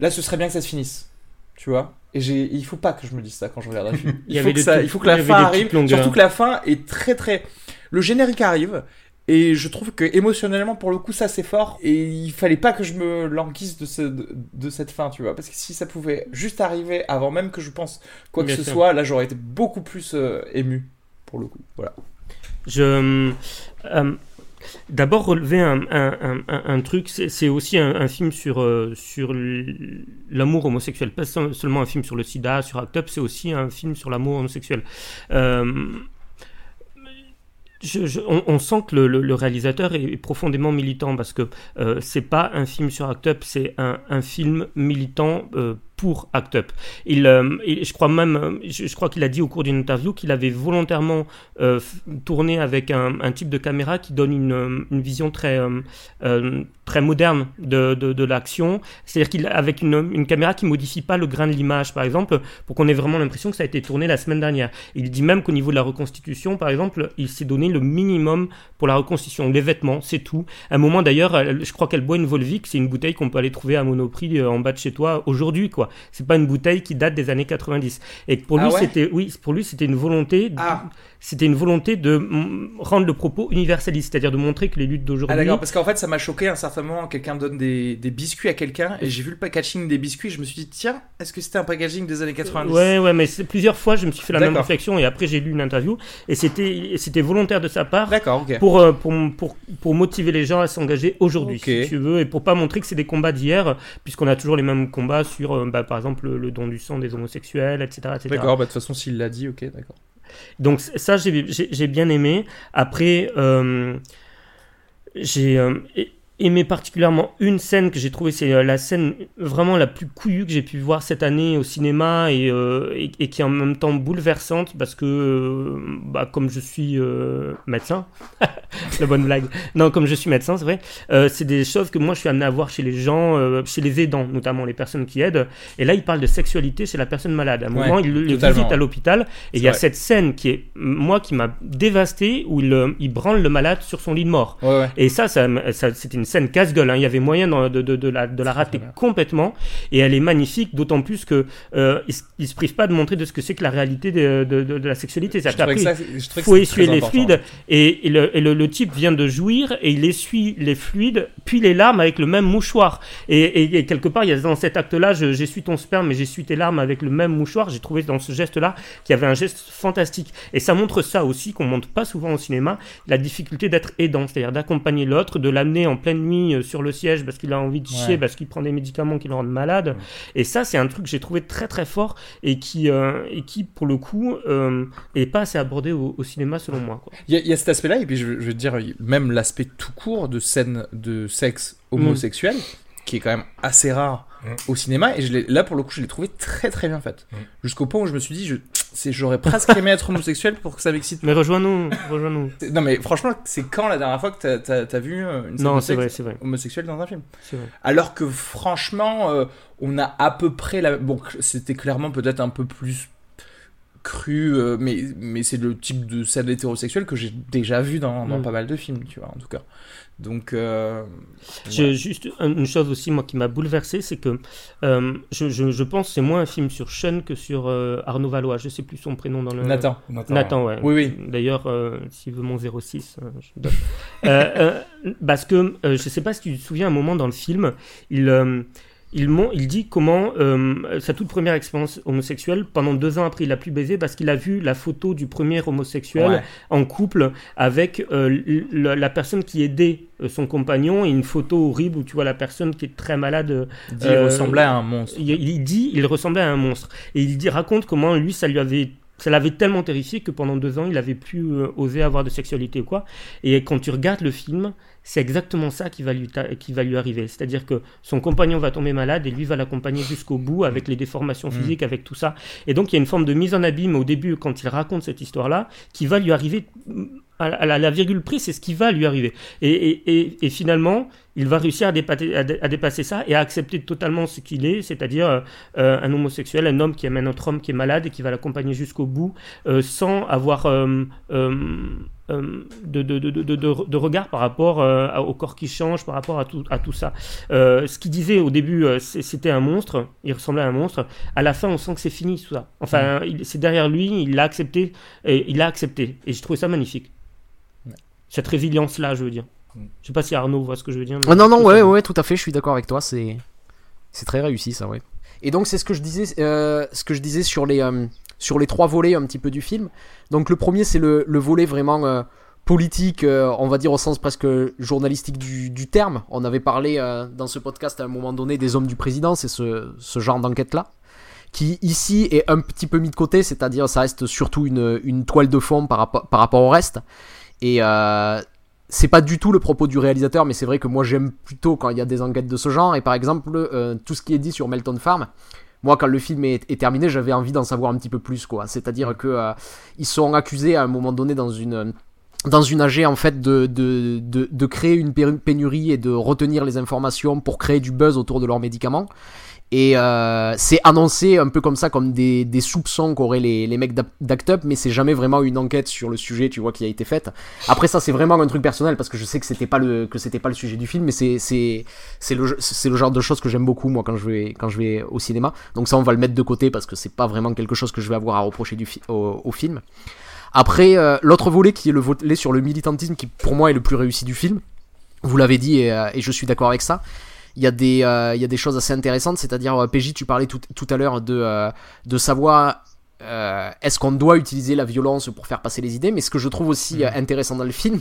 là, ce serait bien que ça se finisse. Tu vois? Et j'ai, il faut pas que je me dise ça quand je regarde un film. Il faut, que ça, il faut que la fin arrive. Surtout que la fin est très très. Le générique arrive. Et je trouve que émotionnellement, pour le coup, ça c'est fort. Et il fallait pas que je me languisse de, ce, de, de cette fin, tu vois. Parce que si ça pouvait juste arriver avant même que je pense quoi que Bien ce sûr. soit, là j'aurais été beaucoup plus euh, ému. Pour le coup. Voilà. Je. euh, D'abord relever un, un- un- un- un truc, c'est aussi un, film sur, euh, sur l'amour homosexuel, pas se- seulement un film sur le sida, sur Act Up, c'est aussi un film sur l'amour homosexuel. Euh, on, sent que le, réalisateur est, profondément militant parce que euh, c'est pas un film sur Act Up, c'est un, un film militant euh, pour Act Up. Il, euh, je crois même, je, crois qu'il a dit au cours d'une interview qu'il avait volontairement euh, tourné avec un, type de caméra qui donne une, euh, vision très, très moderne de, de, l'action. C'est-à-dire qu'il avec une, caméra qui modifie pas le grain de l'image, par exemple, pour qu'on ait vraiment l'impression que ça a été tourné la semaine dernière. Il dit même qu'au niveau de la reconstitution, par exemple, il s'est donné le minimum pour la reconstitution. Les vêtements, c'est tout. À un moment d'ailleurs, je crois qu'elle boit une Volvic, c'est une bouteille qu'on peut aller trouver à Monoprix en bas de chez toi aujourd'hui, quoi. Quoi. C'est pas une bouteille qui date des années 90. Et pour Ah lui, ouais? c'était, oui, pour lui, c'était une volonté, de- Ah. C'était une volonté de rendre le propos universaliste, c'est-à-dire de montrer que les luttes Ah d'aujourd'hui. d'accord, parce qu'en fait ça m'a choqué un certain moment, quelqu'un donne des, des biscuits à quelqu'un et j'ai vu le packaging des biscuits, je me suis dit tiens, est-ce que c'était un packaging des années 90 Ouais, ouais, mais plusieurs fois, je me suis fait la même réflexion et après j'ai lu une interview et c'était, c'était volontaire de sa part D'accord, pour, euh, pour, pour, pour motiver les gens à s'engager aujourd'hui, si tu veux, et pour pas montrer que c'est des combats d'hier, puisqu'on a toujours les mêmes combats sur, euh, bah, par exemple, le, le don du sang des homosexuels, etc. etc. D'accord, bah de toute façon s'il l'a dit, ok, d'accord. Donc ça, j'ai bien aimé. Après, euh, j'ai euh, aimé particulièrement une scène que j'ai trouvée, c'est euh, la scène vraiment la plus couillue que j'ai pu voir cette année au cinéma et, euh, et, et qui est en même temps bouleversante parce que, euh, bah, comme je suis euh, médecin, la bonne blague, non, comme je suis médecin, c'est vrai, c'est des choses que moi je suis amené à voir chez les gens, chez les aidants, notamment les personnes qui aident. Et là, il parle de sexualité chez la personne malade. À un Ouais, moment, il le visite à l'hôpital et il y a vrai. cette scène qui est, moi, qui m'a dévasté où il, il branle le malade sur son lit de mort. Ouais, ouais. Et ça, ça- c'était une scène casse-gueule. hein. Il y avait moyen de, de, de, de la, de la rater complètement. Et elle est magnifique, d'autant plus que euh, il, s- il se prive pas de montrer de ce que c'est que la réalité de, la sexualité. Je trouvais que ça, je faut essuyer les important. fluides et, et le, et le- le type vient de jouir et il essuie les fluides puis les larmes avec le même mouchoir et, et- quelque part il y a dans cet acte là j'essuie ton sperme et j'essuie tes larmes avec le même mouchoir j'ai trouvé dans ce geste là qu'il y avait un geste fantastique et ça montre ça aussi qu'on montre pas souvent au cinéma la difficulté d'être aidant c'est-à-dire d'accompagner l'autre de l'amener en pleine nuit euh, sur le siège parce qu'il a envie de chier Ouais. parce qu'il prend des médicaments qui le rendent malade et ça c'est un truc que j'ai trouvé très très fort et qui euh, et qui pour le coup euh, est pas assez abordé au, au cinéma selon moi. Il y, a- il y a cet aspect-là, et puis je, je veux dire, même l'aspect tout court de scène de sexe homosexuel, qui est quand même assez rare Mm. au cinéma, et je l'ai- là pour le coup, je l'ai trouvé très très bien faite. Mm. Jusqu'au point où je me suis dit, je, c'est- j'aurais presque aimé être homosexuel pour que ça m'excite. Mais rejoins-nous, rejoins-nous. Non mais franchement, c'est quand la dernière fois que t'as, t'as- t'as vu euh, une scène Non, c'est vrai, c'est vrai, homosexuel dans un film? Vrai. Alors que franchement, euh, on a à peu près la. Bon, c'était clairement peut-être un peu plus cru, euh, mais, mais c'est le type de scène hétérosexuelle que j'ai déjà vu dans, dans Mm. pas mal de films, tu vois, en tout cas. Donc. euh, J'ai juste une chose aussi, moi, qui m'a bouleversé, c'est que euh, je, je, je pense que c'est moins un film sur Sean que sur euh, Arnaud Valois. Je sais plus son prénom dans le. Nathan. Nathan, ouais. Oui, oui. D'ailleurs, euh, s'il veut mon 06, euh, je donne. Euh, euh, parce que, euh, je sais pas si tu te souviens, un moment dans le film, il, euh, il, il dit comment euh, sa toute première expérience homosexuelle, pendant deux ans après, il a plus baisé parce qu'il a vu la photo du premier homosexuel Ouais. en couple avec euh, la personne qui aidait euh, son compagnon et une photo horrible où tu vois la personne qui est très malade. Il dit, il ressemblait à un monstre. il, il dit il ressemblait à un monstre et il dit raconte comment lui ça lui avait ça l'avait tellement terrifié que pendant deux ans il avait plus euh, osé avoir de sexualité ou quoi et quand tu regardes le film c'est exactement ça qui va lui qui va lui arriver. C'est à dire que son compagnon va tomber malade et lui va l'accompagner jusqu'au bout avec les déformations Mm. physiques avec tout ça. Et donc il y a une forme de mise en abîme au début quand il raconte cette histoire là qui va lui arriver mm, à la, à la- la virgule près c'est ce qui va lui arriver. Et, et, et, et finalement il va réussir à, dépasser- à dé- à dépasser ça et à accepter totalement ce qu'il est, c'est-à-dire euh, euh, un homosexuel, un homme qui aime un autre homme qui est malade et qui va l'accompagner jusqu'au bout euh, sans avoir euh, de, de, de, de, de- regard par rapport euh, au corps qui change, par rapport à tout, à tout ça. Euh, ce qu'il disait au début, euh, c'était un monstre, il ressemblait à un monstre. À la fin, on sent que c'est fini tout ça. Enfin, c'est derrière lui, il l'a accepté, et il l'a accepté. Et j'ai trouvé ça magnifique. Ouais. Cette résilience-là, je veux dire. Mm. Je sais pas si Arnaud voit ce que je veux dire. mais Ah, non, non, ouais, ouais, tout à fait, je suis d'accord avec toi, c'est c'est très réussi ça, ouais. Et donc c'est ce que je disais, euh, ce que je disais sur les euh, sur les trois volets un petit peu du film. Donc le premier c'est le, le volet vraiment euh, politique, euh, on va dire au sens presque journalistique du, terme. On avait parlé euh, dans ce podcast à un moment donné des hommes du président, c'est ce, genre d'enquête là qui ici est un petit peu mis de côté, c'est-à-dire ça reste surtout une, toile de fond par rapport, au reste. Et c'est pas du tout le propos du réalisateur, mais c'est vrai que moi j'aime plutôt quand il y a des enquêtes de ce genre. Et par exemple, tout ce qui est dit sur Melton Farm, moi quand le film est, terminé, j'avais envie d'en savoir un petit peu plus, quoi. C'est-à-dire que euh, ils sont accusés à un moment donné dans une dans une AG en fait de, créer une pénurie et de retenir les informations pour créer du buzz autour de leurs médicaments. Et euh, c'est annoncé un peu comme ça, comme des, soupçons qu'auraient les, les mecs d'Act Up, mais c'est jamais vraiment une enquête sur le sujet, tu vois, qui a été faite. Après ça, c'est vraiment un truc personnel parce que je sais que c'était pas le pas le sujet du film, mais c'est le le genre de choses que j'aime beaucoup moi quand je vais quand je vais au cinéma. Donc ça, on va le mettre de côté parce que c'est pas vraiment quelque chose que je vais avoir à reprocher du au, film. Après, euh, l'autre volet qui est le volet sur le militantisme, qui pour moi est le plus réussi du film. Vous l'avez dit et, euh, et je suis d'accord avec ça il y a des euh, il y a des choses assez intéressantes. C'est-à-dire euh, PJ tu parlais tout, tout à l'heure de euh, de savoir est-ce qu'on doit utiliser la violence pour faire passer les idées. Mais ce que je trouve aussi mm. intéressant dans le film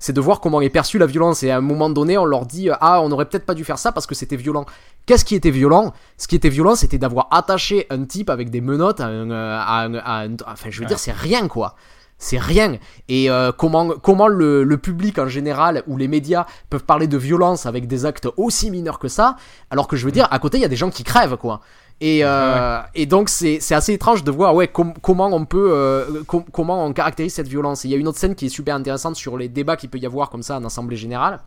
c'est de voir comment est perçue la violence. Et à un moment donné on leur dit ah on aurait peut-être pas dû faire ça parce que c'était violent qu'est-ce qui était violent? Ce qui était violent c'était d'avoir attaché un type avec des menottes à un, à un, enfin je veux dire c'est rien quoi c'est rien. Et euh, comment, comment le, public en général ou les médias peuvent parler de violence avec des actes aussi mineurs que ça, alors que je veux dire, à côté, il y a des gens qui crèvent, quoi. Et, euh, et donc, c'est assez étrange de voir ouais, comment on peut, euh, comment on caractérise cette violence. il y a une autre scène qui est super intéressante sur les débats qu'il peut y avoir comme ça en assemblée générale,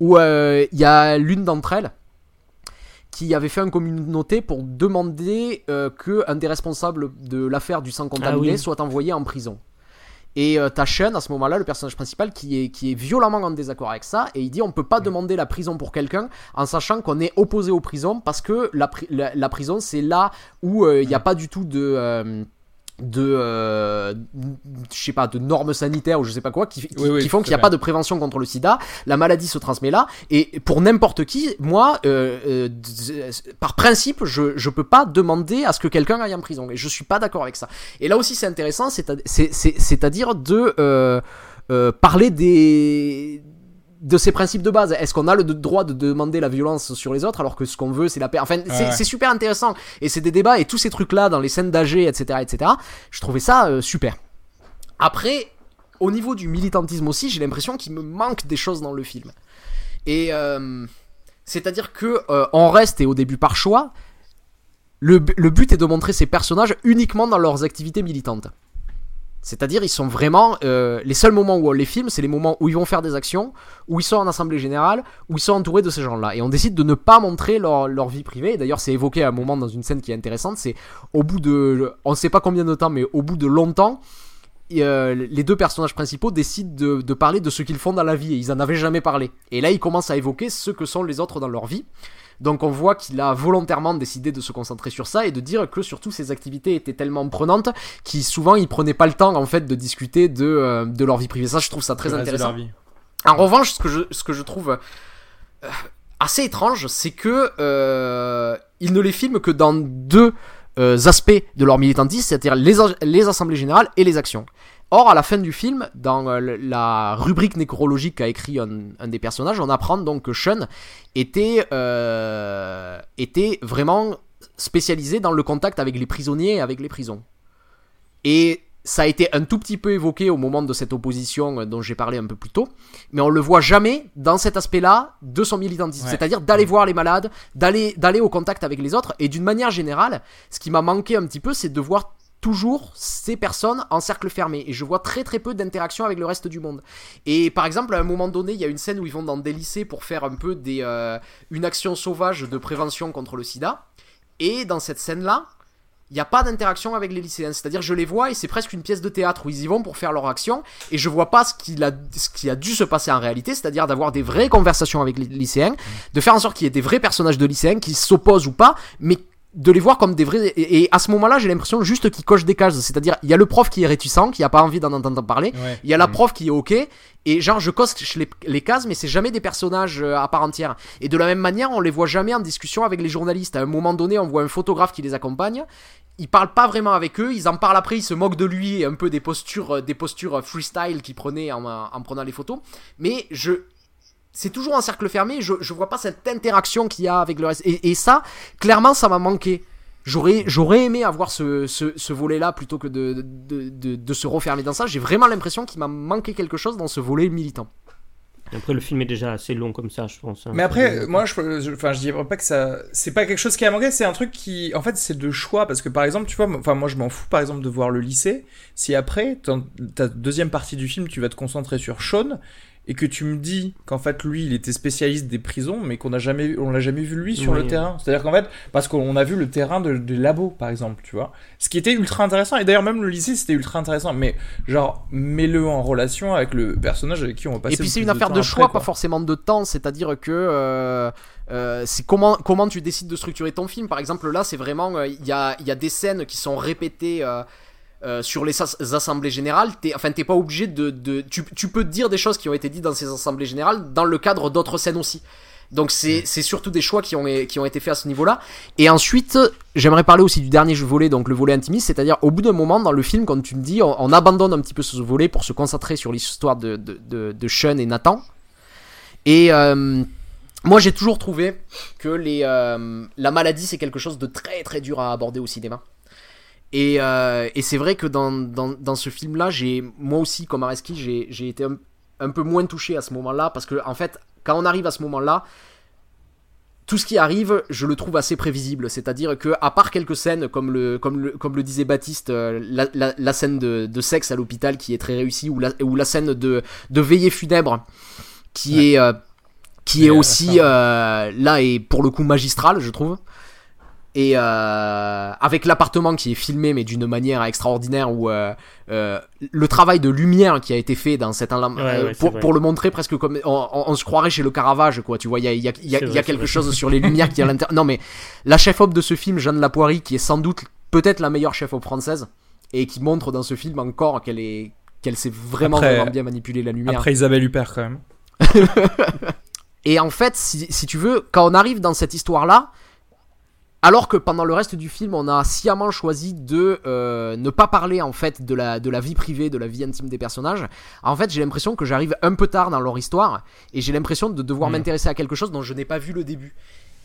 où il y a l'une d'entre elles qui avait fait un communauté pour demander que un des responsables de l'affaire du sang contaminé ah soit envoyé en prison. Et euh, t'as Sean à ce moment-là, le personnage principal, qui est, qui est violemment en désaccord avec ça, et il dit on peut pas demander la prison pour quelqu'un en sachant qu'on est opposé aux prisons parce que la, la, prison c'est là où euh, il n'y a pas du tout de euh, de euh, je sais pas de normes sanitaires ou je sais pas quoi qui, qui, font qu'il n'y a pas de prévention contre le sida. La maladie se transmet là. Et pour n'importe qui moi euh, euh, par principe je je peux pas demander à ce que quelqu'un aille en prison. Et je suis pas d'accord avec ça. Et là aussi c'est intéressant c'est c'est à dire de parler des de ces principes de base. Est-ce qu'on a le droit de demander la violence sur les autres alors que ce qu'on veut c'est la paix? Enfin, c'est super intéressant et c'est des débats et tous ces trucs là dans les scènes d'AG, etc., etc. Je trouvais ça euh, super. Après, au niveau du militantisme aussi, j'ai l'impression qu'il me manque des choses dans le film. Et euh, c'est-à-dire que euh, on reste et au début par choix. Le, le but est de montrer ces personnages uniquement dans leurs activités militantes. C'est-à-dire, ils sont vraiment. Euh, les seuls moments où on les filme, c'est les moments où ils vont faire des actions, où ils sont en assemblée générale, où ils sont entourés de ces gens-là. Et on décide de ne pas montrer leur, vie privée. D'ailleurs, c'est évoqué à un moment dans une scène qui est intéressante. C'est au bout de. On ne sait pas combien de temps, mais au bout de longtemps, euh, les deux personnages principaux décident de, de parler de ce qu'ils font dans la vie. Et ils en avaient jamais parlé. Et là, ils commencent à évoquer ce que sont les autres dans leur vie. Donc on voit qu'il a volontairement décidé de se concentrer sur ça et de dire que surtout ses activités étaient tellement prenantes qu'il souvent il prenait pas le temps en fait de discuter de, euh, de leur vie privée. Ça je trouve ça très intéressant. En revanche, ce que je, ce que je trouve euh, assez étrange, c'est que euh, il ne les filme que dans deux aspects de leur militantisme, c'est-à-dire les, les assemblées générales et les actions. Or, à la fin du film, dans euh, la rubrique nécrologique qu'a écrit un, des personnages, on apprend donc que Sean était, euh, était vraiment spécialisé dans le contact avec les prisonniers et avec les prisons. Et ça a été un tout petit peu évoqué au moment de cette opposition dont j'ai parlé un peu plus tôt, mais on le voit jamais dans cet aspect-là de son militantisme, c'est-à-dire d'aller voir les malades, d'aller d'aller au contact avec les autres, et d'une manière générale, ce qui m'a manqué un petit peu, c'est de voir toujours ces personnes en cercle fermé et je vois très très peu d'interaction avec le reste du monde. Et par exemple, à un moment donné, il y a une scène où ils vont dans des lycées pour faire un peu des, euh, une action sauvage de prévention contre le sida. Et dans cette scène-là, il n'y a pas d'interaction avec les lycéens. C'est-à-dire, je les vois et c'est presque une pièce de théâtre où ils y vont pour faire leur action et je vois pas ce, a, ce qui a dû se passer en réalité, c'est-à-dire d'avoir des vraies conversations avec les lycéens, de faire en sorte qu'il y ait des vrais personnages de lycéens qui s'opposent ou pas, mais de les voir comme des vrais et, à ce moment-là j'ai l'impression juste qu'ils cochent des cases. C'est à dire il y a le prof qui est réticent qui a pas envie d'en entendre parler. Il y a la mm. prof qui est ok et genre je coche les, les cases mais c'est jamais des personnages euh, à part entière. Et de la même manière on les voit jamais en discussion avec les journalistes. À un moment donné on voit un photographe qui les accompagne. Il parle pas vraiment avec eux, ils en parlent après, ils se moquent de lui et un peu des postures, euh, des postures freestyle qu'il prenait en, en prenant les photos. Mais je, c'est toujours un cercle fermé, je, je vois pas cette interaction qu'il y a avec le reste. Et, ça, clairement, ça m'a manqué. J'aurais, j'aurais aimé avoir ce, ce, volet-là plutôt que de, de, de, se refermer dans ça. J'ai vraiment l'impression qu'il m'a manqué quelque chose dans ce volet militant. Après, le film est déjà assez long comme ça, je pense. hein. Mais après, moi, je, enfin, je dirais pas que ça, c'est pas quelque chose qui a manqué, c'est un truc qui, en fait, c'est de choix parce que par exemple, tu vois, enfin, moi, je m'en fous, par exemple, de voir le lycée. Si après, dans ta deuxième partie du film, tu vas te concentrer sur Sean et que tu me dis qu'en fait lui il était spécialiste des prisons mais qu'on n'a jamais on l'a jamais vu lui sur Oui. le terrain c'est à dire qu'en fait parce qu'on a vu le terrain de, des labos par exemple tu vois ce qui était ultra intéressant et d'ailleurs même le lycée c'était ultra intéressant mais genre mets-le en relation avec le personnage avec qui on va passer Et puis c'est une affaire de choix, pas forcément de temps. C'est-à-dire que euh, euh, c'est comment comment tu décides de structurer ton film. Par exemple là, c'est vraiment euh, il y a y a des scènes qui sont répétées. euh, euh, sur les as- assemblées générales, t'es, enfin t'es pas obligé de, de tu, tu peux dire des choses qui ont été dites dans ces assemblées générales dans le cadre d'autres scènes aussi. Donc c'est, c'est surtout des choix qui ont, qui ont été faits à ce niveau-là. Et ensuite, j'aimerais parler aussi du dernier volet, donc le volet intimiste, c'est-à-dire au bout d'un moment dans le film, quand tu me dis, on, on abandonne un petit peu ce volet pour se concentrer sur l'histoire de, de, de, de Sean et Nathan. Et euh, moi j'ai toujours trouvé que les, euh, la maladie c'est quelque chose de très très dur à aborder au cinéma. Et, euh, et c'est vrai que dans, dans, dans ce film-là, j'ai moi aussi, comme Areski, j'ai été un, un peu moins touché à ce moment-là, parce que en fait, quand on arrive à ce moment-là, tout ce qui arrive, je le trouve assez prévisible. C'est-à-dire que, à part quelques scènes, comme le, comme le, comme le disait Baptiste, euh, la, la, la scène de, de sexe à l'hôpital qui est très réussie, ou la, ou la scène de, de veillée funèbre qui Ouais. est, euh, qui Et est aussi euh, là et pour le coup magistrale, je trouve. Et euh, avec l'appartement qui est filmé mais d'une manière extraordinaire où euh, euh, le travail de lumière qui a été fait dans cet enlam- Ouais, ouais, c'est pour, le montrer presque comme on, on- on se croirait chez le Caravage quoi tu vois il y a, y y y quelque chose sur les lumières qui est à l'intérieur. Non mais la chef op de ce film Jeanne Lapoirie qui est sans doute peut-être la meilleure chef op française et qui montre dans ce film encore qu'elle est qu'elle sait vraiment, Après- vraiment bien manipuler la lumière. après Isabelle Huppert quand même. Et en fait, si, si tu veux, quand on arrive dans cette histoire-là, alors que pendant le reste du film, on a sciemment choisi de euh, ne pas parler en fait de la, de la vie privée, de la vie intime des personnages, en fait, j'ai l'impression que j'arrive un peu tard dans leur histoire et j'ai l'impression de devoir Mm. m'intéresser à quelque chose dont je n'ai pas vu le début.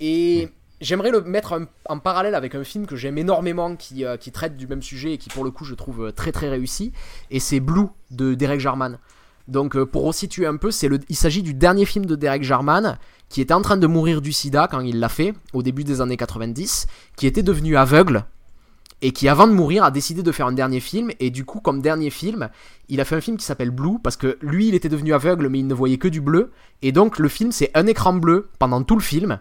Et j'aimerais le mettre en, en parallèle avec un film que j'aime énormément qui, euh, qui traite du même sujet et qui pour le coup je trouve très très réussi et c'est Blue de Derek Jarman. Donc euh, pour resituer un peu, c'est le, il s'agit du dernier film de Derek Jarman qui était en train de mourir du sida quand il l'a fait au début des années 90, qui était devenu aveugle et qui avant de mourir a décidé de faire un dernier film et du coup comme dernier film, il a fait un film qui s'appelle Blue parce que lui il était devenu aveugle mais il ne voyait que du bleu et donc le film c'est un écran bleu pendant tout le film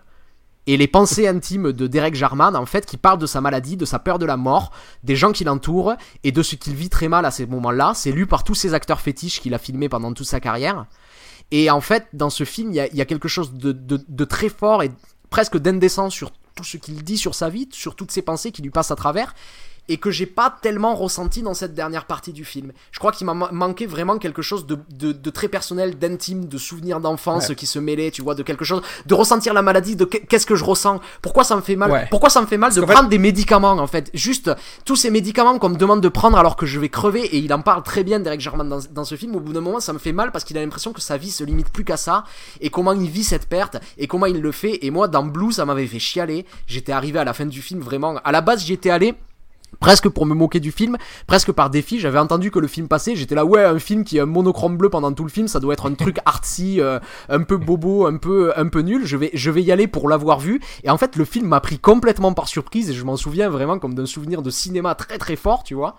et les pensées intimes de Derek Jarman en fait qui parlent de sa maladie, de sa peur de la mort, des gens qui l'entourent et de ce qu'il vit très mal à ces moments-là. C'est lu par tous ces acteurs fétiches qu'il a filmé pendant toute sa carrière. Et en fait, dans ce film, il y a, quelque chose de, de- de très fort et presque d'indécent sur tout ce qu'il dit sur sa vie, sur toutes ses pensées qui lui passent à travers, et que j'ai pas tellement ressenti dans cette dernière partie du film. Je crois qu'il m'a ma- manqué vraiment quelque chose de, de- de très personnel, d'intime, de souvenirs d'enfance Ouais. qui se mêlaient, tu vois, de quelque chose, de ressentir la maladie, de qu'est- qu'est-ce que je ressens, pourquoi ça me fait mal, Ouais. pourquoi ça me fait mal de fait- prendre des médicaments en fait, juste tous ces médicaments qu'on me demande de prendre alors que je vais crever, et il en parle très bien Derek Jarman dans, dans ce film, au bout d'un moment ça me fait mal parce qu'il a l'impression que sa vie se limite plus qu'à ça, et comment il vit cette perte, et comment il le fait, et moi dans Blue ça m'avait fait chialer, j'étais arrivé à la fin du film vraiment, à la base j'y étais allé presque pour me moquer du film, presque par défi. J'avais entendu que le film passait, j'étais là, ouais, un film qui est un monochrome bleu pendant tout le film, ça doit être un truc artsy, euh, un peu bobo, un peu, un peu nul. Je vais, je vais y aller pour l'avoir vu. Et en fait, le film m'a pris complètement par surprise et je m'en souviens vraiment comme d'un souvenir de cinéma très très fort, tu vois.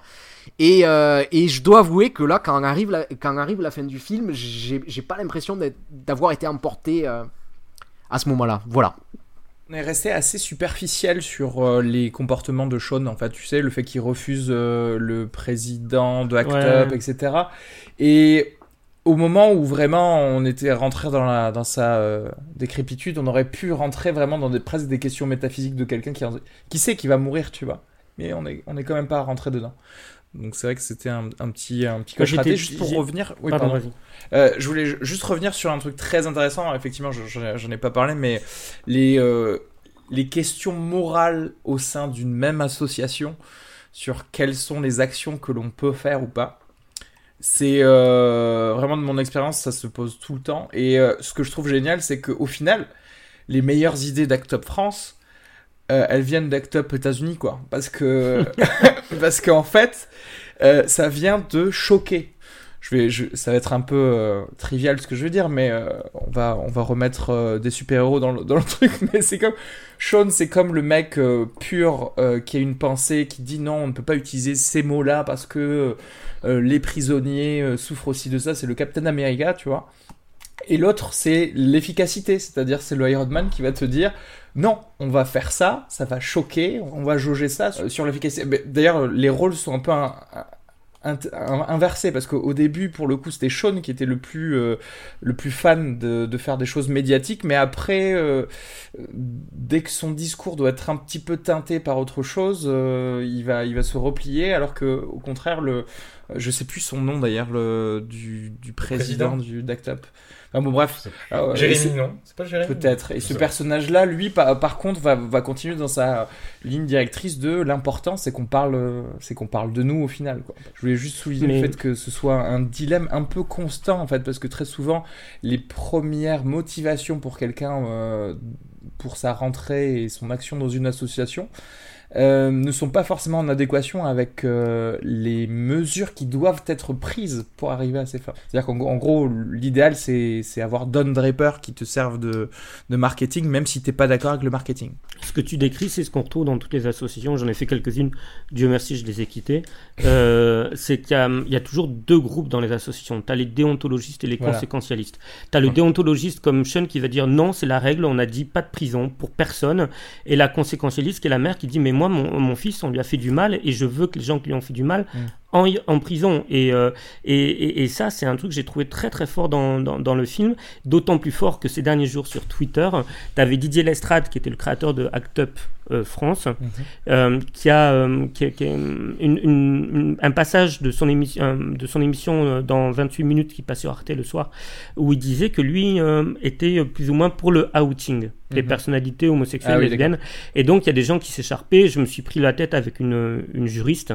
Et, euh, et je dois avouer que là, quand arrive la, quand arrive la fin du film, j'ai pas l'impression d'avoir été emporté euh, à ce moment-là. Voilà. On est resté assez superficiel sur euh, les comportements de Sean, en fait, tu sais, le fait qu'il refuse euh, le président de Act Ouais. Up, etc. Et au moment où vraiment on était rentré dans, la, dans sa euh, décrépitude, on aurait pu rentrer vraiment dans des, presque des questions métaphysiques de quelqu'un qui, qui sait qu'il va mourir, tu vois. Mais on est, on est quand même pas rentré dedans. Donc c'est vrai que c'était un, un petit, un petit Moi, coche raté. j'étais- Juste pour revenir. Oui, Pardon, pardon. Euh, je voulais ju- juste revenir sur un truc très intéressant. Effectivement, je- j'en j'en ai pas parlé, mais les, euh, les questions morales au sein d'une même association sur quelles sont les actions que l'on peut faire ou pas. C'est euh, vraiment de mon expérience, ça se pose tout le temps. Et euh, ce que je trouve génial, c'est qu'au final, les meilleures idées d'Act Up France, euh, elles viennent d'Act Up États-Unis, quoi. Parce que, parce qu'en fait, euh, ça vient de choquer. je vais, ça va être un peu euh, trivial ce que je veux dire, mais on va, on va remettre des super-héros dans, le- dans le truc. Mais c'est comme Sean, c'est comme le mec pur qui a une pensée, qui dit non, on ne peut pas utiliser ces mots-là parce que les prisonniers souffrent aussi de ça. C'est le Captain America, tu vois. Et l'autre, c'est l'efficacité, c'est-à-dire c'est le Iron Man qui va te dire non, on va faire ça, ça va choquer, on va jauger ça sur, sur l'efficacité. D'ailleurs, les rôles sont un peu un- un- inversés parce qu'au début, pour le coup, c'était Sean qui était le plus, euh, le plus fan de, de faire des choses médiatiques, mais après, euh, dès que son discours doit être un petit peu teinté par autre chose, euh, il, va, il va se replier, alors que au contraire, le, je sais plus son nom d'ailleurs, le, du, du président, Président du d'Act Enfin bon, bref. C'est- Ah Jérémy, c'est- non C'est pas Jérémy Peut-être. Et ce Ça. personnage-là, lui, par, par contre, va, va continuer dans sa ligne directrice de l'important, c'est qu'on parle, c'est qu'on parle de nous au final. Quoi. Je voulais juste souligner Mais- le fait que ce soit un dilemme un peu constant en fait, parce que très souvent, les premières motivations pour quelqu'un euh, pour sa rentrée et son action dans une association. Euh, ne sont pas forcément en adéquation avec euh, les mesures qui doivent être prises pour arriver à ces fins. C'est-à-dire qu'en en gros, l'idéal, c'est avoir Don Draper qui te servent de, de marketing, même si t'es pas d'accord avec le marketing. Ce que tu décris, c'est ce qu'on retrouve dans toutes les associations. J'en ai fait quelques-unes. Dieu merci, je les ai quittées. Euh, c'est qu'il y a, il y a toujours deux groupes dans les associations. Tu as les déontologistes et les Voilà. conséquentialistes. Tu as le déontologiste comme Sean qui va dire non, c'est la règle, on a dit pas de prison pour personne. Et la conséquentialiste qui est la mère qui dit mais moi, mon, fils, on lui a fait du mal et je veux que les gens qui lui ont fait du mal Mm. En, en prison. Et, euh, et, et, et ça, c'est un truc que j'ai trouvé très très fort dans, dans, dans le film. D'autant plus fort que ces derniers jours sur Twitter, tu avais Didier Lestrade qui était le créateur de Act Up euh, France, euh, qui a, qui a- qui a une- une- une- un passage de son, émission, de son émission dans 28 minutes qui passait sur Arte le soir, où il disait que lui était plus ou moins pour le outing des Mhm. personnalités homosexuelles, Ah oui, lesbiennes. Et donc il y a des gens qui s'écharpaient. Je me suis pris la tête avec une, une juriste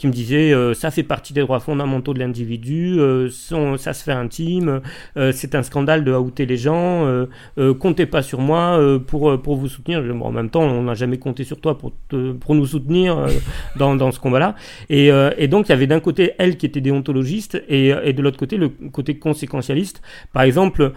qui me disait euh, ça fait partie des droits fondamentaux de l'individu, euh, ça se fait intime, euh, c'est un scandale de outer les gens, comptez pas sur moi pour, pour vous soutenir. Bon, en même temps, on n'a jamais compté sur toi pour, pour nous soutenir dans, dans ce combat-là. Et, et donc, il y avait d'un côté elle qui était déontologiste et, et de l'autre côté le côté conséquentialiste. Par exemple,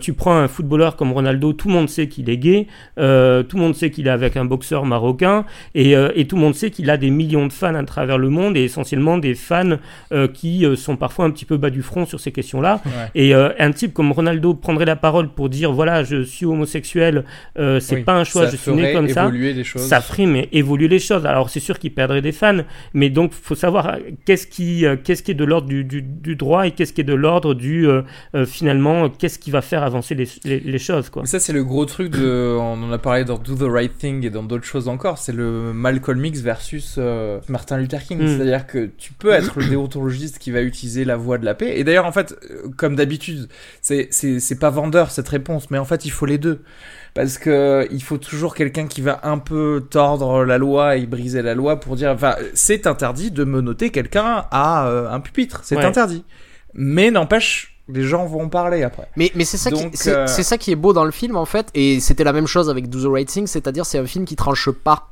tu prends un footballeur comme Ronaldo, tout le monde sait qu'il est gay, tout le monde sait qu'il est avec un boxeur marocain et, et tout le monde sait qu'il a des millions de fans à travers le monde et essentiellement des fans euh, qui euh, sont parfois un petit peu bas du front sur ces questions-là. Ouais. Et euh, un type comme Ronaldo prendrait la parole pour dire voilà, je suis homosexuel, c'est Oui, pas un choix, ça je suis né comme ça. choses. Ça ferait mais évoluer les choses. Alors c'est sûr qu'il perdrait des fans, mais donc faut savoir qu'est-ce qui, qu'est-ce qui est de l'ordre du, du, du droit et qu'est-ce qui est de l'ordre du euh, finalement qu'est-ce qui va faire avancer les, les, les choses quoi. Mais ça, c'est le gros truc de. On en a parlé dans Do the Right Thing et dans d'autres choses encore. C'est le Malcolm X versus euh, Martin Luther King. Mm. C'est-à-dire que tu peux être le déontologiste qui va utiliser la voie de la paix. Et d'ailleurs, en fait, euh, comme d'habitude, c'est c'est pas vendeur cette réponse, mais en fait, il faut les deux. Parce que il faut toujours quelqu'un qui va un peu tordre la loi et briser la loi pour dire, enfin, c'est interdit de menotter quelqu'un à euh, un pupitre. C'est Ouais. interdit. Mais n'empêche, les gens vont en parler après. Mais, mais c'est ça, Donc, qui, euh, c'est ça qui est beau dans le film en fait, et c'était la même chose avec Do the Right Thing, c'est-à-dire c'est un film qui tranche pas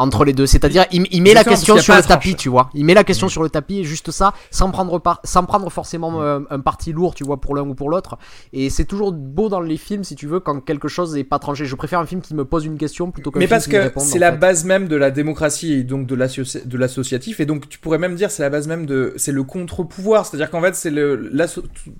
entre les deux. C'est-à-dire il, il met la question parce sur le tapis, tu vois. Il met la question sur le tapis juste ça, sans prendre par, sans prendre forcément euh, un parti lourd, tu vois, pour l'un ou pour l'autre. Et c'est toujours beau dans les films, si tu veux, quand quelque chose n'est pas tranché. Je préfère un film qui me pose une question plutôt qu'un Mais film parce qui me que réponde, c'est en la fait. base même de la démocratie et donc de l'associ- de l'associatif et donc tu pourrais même dire c'est la base même de c'est le contre-pouvoir c'est-à-dire qu'en fait c'est le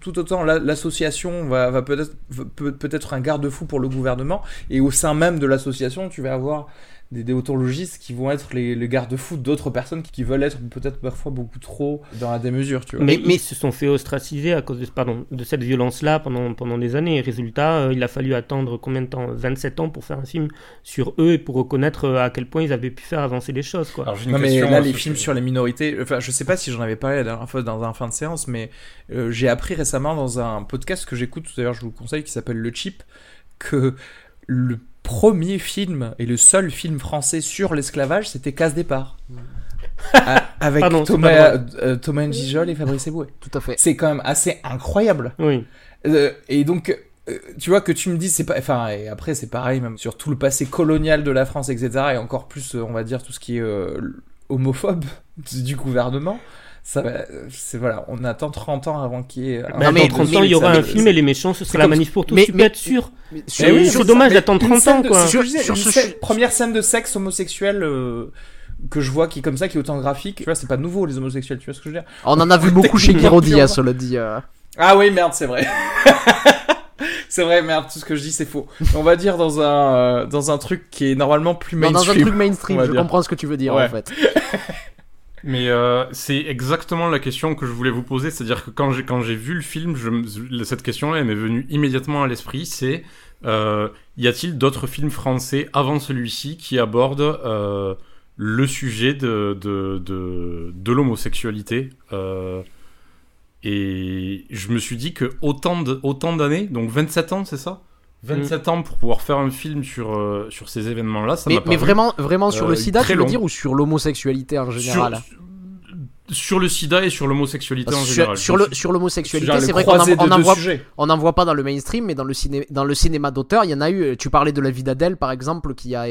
tout- autant la- l'association va, va peut-être peut, peut-être un garde-fou pour le gouvernement et au sein même de l'association tu vas avoir des déontologistes qui vont être les, les garde-fous d'autres personnes qui, qui veulent être peut-être parfois beaucoup trop dans la démesure tu vois. Mais, Mais- se sont fait ostraciser à cause de, pardon, de cette violence-là pendant, pendant des années. Et résultat, euh, il a fallu attendre combien de temps? 27 ans pour faire un film sur eux et pour reconnaître euh, à quel point ils avaient pu faire avancer les choses. Quoi. Alors, j'ai une Non mais là euh, les films sur les minorités, enfin je sais pas si j'en avais parlé la dernière fois dans un fin de séance, mais euh, j'ai appris récemment dans un podcast que j'écoute, d'ailleurs je vous le conseille, qui s'appelle Le Chip, que le premier film et le seul film français sur l'esclavage c'était Casse Départ. A- avec Pardon, Thomas, euh, Thomas Njijol et Fabrice Eboué. Tout à fait. C'est quand même assez incroyable. Oui. Euh, et donc, euh, tu vois que tu me dis, c'est pas, enfin, et après c'est pareil même sur tout le passé colonial de la France, etc. Et encore plus, euh, on va dire tout ce qui est euh, homophobe du gouvernement. Ça va, c'est voilà, on attend 30 ans avant qu'il y ait. un- Bah, mais- dans 30 mais- ans, il y aura un film et les méchants, ce sera la manif pour tous. mais- tu peux mais- être sûr. Mais sur- oui, c'est dommage Mais d'attendre une 30 scène ans, quoi. Sur, première scène de sexe homosexuel euh, que je vois qui est comme ça, qui est autant graphique. Tu vois, c'est pas nouveau les homosexuels, tu vois ce que je veux dire? On en a vu beaucoup chez pur. hein, cela dit. euh. Ah oui, merde, c'est vrai. c'est vrai, merde, tout ce que je dis c'est faux. On va dire dans un euh, dans un truc qui est normalement plus Non, mainstream. dans un truc mainstream, je comprends ce que tu veux dire Ouais. en fait. Mais euh, c'est exactement la question que je voulais vous poser, c'est-à-dire que quand j'ai quand j'ai vu le film, cette question-là m'est venue immédiatement à l'esprit, c'est euh, y a-t-il d'autres films français avant celui-ci qui abordent euh, le sujet de de de, de l'homosexualité euh, Et je me suis dit que autant de autant d'années, donc 27 ans, c'est ça? 27 ans pour pouvoir faire un film sur euh, sur ces événements-là, ça Mais, m'a mais vraiment, vraiment sur euh, le sida, très tu veux dire, ou sur l'homosexualité en général? sur, sur le sida et sur l'homosexualité en général. sur le, sur l'homosexualité, c'est vrai qu'on n'en voit pas dans le mainstream, mais dans le, ciné, dans le cinéma d'auteur, il y en a eu. Tu parlais de La vie d'Adèle, par exemple, qui a,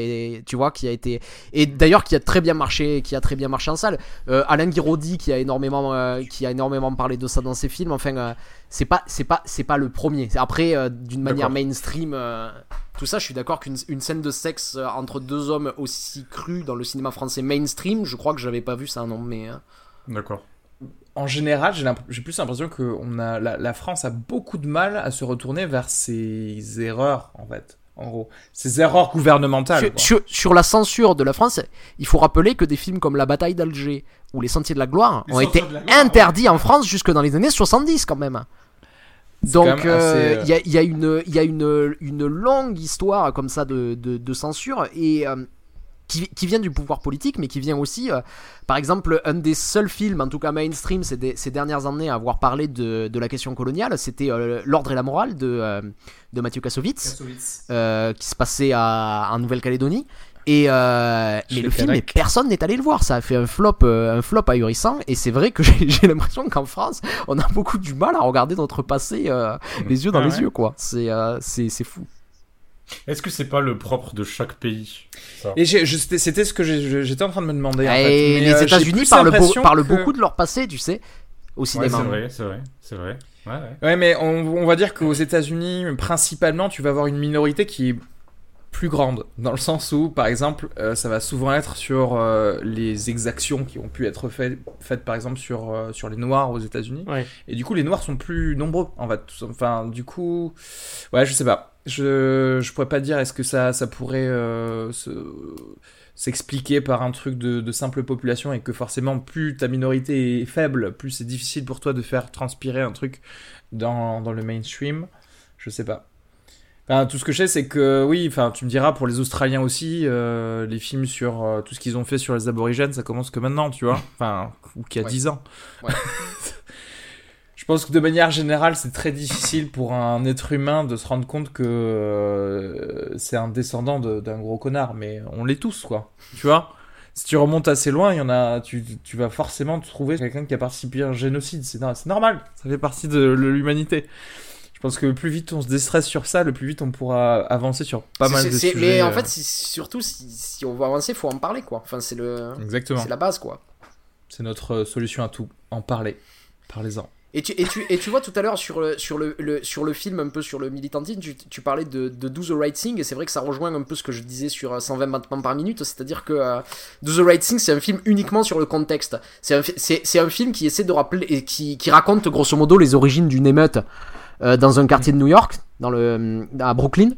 tu vois, qui a été et d'ailleurs qui a très bien marché, qui a très bien marché en salle. Euh, Alain Guiraudy, qui a énormément, euh, qui a énormément parlé de ça dans ses films. Enfin, euh, c'est pas, c'est pas, c'est pas le premier. Après, euh, d'une manière mainstream, euh, tout ça, je suis d'accord qu'une une scène de sexe entre deux hommes aussi crue dans le cinéma français mainstream, je crois que j'avais pas vu ça, non, mais. euh, D'accord. En général, j'ai plus l'impression que on a, la, la France a beaucoup de mal à se retourner vers ses erreurs, en fait. En gros, ses erreurs gouvernementales. Sur, quoi. sur- sur la censure de la France, il faut rappeler que des films comme La bataille d'Alger ou Les Sentiers de la Gloire Les ont été Gloire, interdits en France jusque dans les années 70 quand même. Donc euh, euh, il y, a, il y a une, il y a une, une longue histoire comme ça de, de, de censure et euh, qui, qui vient du pouvoir politique, mais qui vient aussi, euh, par exemple, un des seuls films, en tout cas mainstream, ces, des- ces dernières années à avoir parlé de, de la question coloniale, c'était euh, L'ordre et la morale de, euh, de Mathieu Kassovitz Kassovitz. euh, qui se passait à, en Nouvelle-Calédonie. Et euh, mais le film, mais personne n'est allé le voir. Ça a fait un flop, euh, un flop ahurissant. Et c'est vrai que j'ai j'ai l'impression qu'en France, on a beaucoup du mal à regarder notre passé euh, les yeux dans Ah les yeux, quoi. C'est euh, c'est c'est fou. Est-ce que c'est pas le propre de chaque pays ça? Et c'était ce que j'étais en train de me demander. en et fait. Mais, les euh, États-Unis parlent, beau- l'impression parlent que- beaucoup de leur passé, tu sais, au Ouais, cinéma. c'est vrai, c'est vrai, c'est vrai. Ouais, ouais. Ouais, mais on, on va dire qu'aux États-Unis, principalement, tu vas avoir une minorité qui est plus grande, dans le sens où, par exemple, euh, ça va souvent être sur euh, les exactions qui ont pu être fait- faites, par exemple, sur, euh, sur les Noirs aux États-Unis. Ouais. Et du coup, les Noirs sont plus nombreux, en fait. Tout- Enfin, du coup, ouais, je sais pas. Je, je pourrais pas dire est-ce que ça, ça pourrait euh, se- s'expliquer par un truc de, de simple population et que forcément, plus ta minorité est faible, plus c'est difficile pour toi de faire transpirer un truc dans, dans le mainstream? Je sais pas. Enfin, tout ce que je sais, c'est que oui, enfin, tu me diras pour les Australiens aussi, euh, les films sur euh, tout ce qu'ils ont fait sur les aborigènes, ça commence que maintenant, tu vois. Enfin, ou qu'il y a Ouais. 10 ans. Ouais. je pense que de manière générale, c'est très difficile pour un être humain de se rendre compte que euh, c'est un descendant de- d'un gros connard, mais on l'est tous, quoi. Tu vois? Si tu remontes assez loin, il y en a, tu, tu vas forcément trouver quelqu'un qui a participé à un génocide. C'est no- c'est normal, ça fait partie de l'humanité. Je pense que le plus vite on se déstresse sur ça, le plus vite on pourra avancer sur pas mal de sujets. Mais en euh, fait, surtout si, si on veut avancer, faut en parler, quoi. Enfin, c'est le, exactement. c'est la base, quoi. C'est notre solution à tout. En parler. Parlez-en. Et tu, et, tu, et tu vois tout à l'heure sur le, sur, le, sur le film, un peu sur le militantisme, tu, parlais de, Do the Right Thing, et c'est vrai que ça rejoint un peu ce que je disais sur euh, 120 battements par minute, c'est-à-dire que euh, Do the Right Thing, c'est un film uniquement sur le contexte. C'est un, c'est, un film qui essaie de rappeler, et qui, qui raconte grosso modo les origines d'une émeute euh, dans un quartier de New York, dans le, à Brooklyn.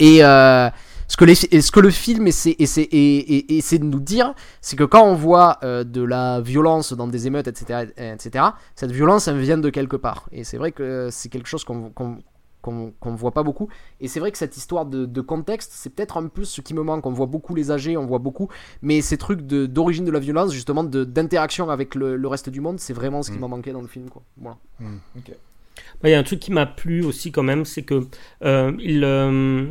Et euh, ce, que les, et ce que le film essaie, essaie, et- et- essaie de nous dire, c'est que quand on voit euh, de la violence dans des émeutes, etc., etc., cette violence, elle vient de quelque part. Et c'est vrai que c'est quelque chose qu'on qu'on qu'on qu'on voit pas beaucoup. Et c'est vrai que cette histoire de, de contexte, c'est peut-être un peu ce qui me manque. On voit beaucoup les âgés, on voit beaucoup, mais ces trucs de- d'origine de, la violence, justement, de- d'interaction avec le, le reste du monde, c'est vraiment ce qui Mm. m'a manqué dans le film. Quoi. Voilà. Bah, Il y a un truc qui m'a plu aussi quand même, c'est que euh, il, euh,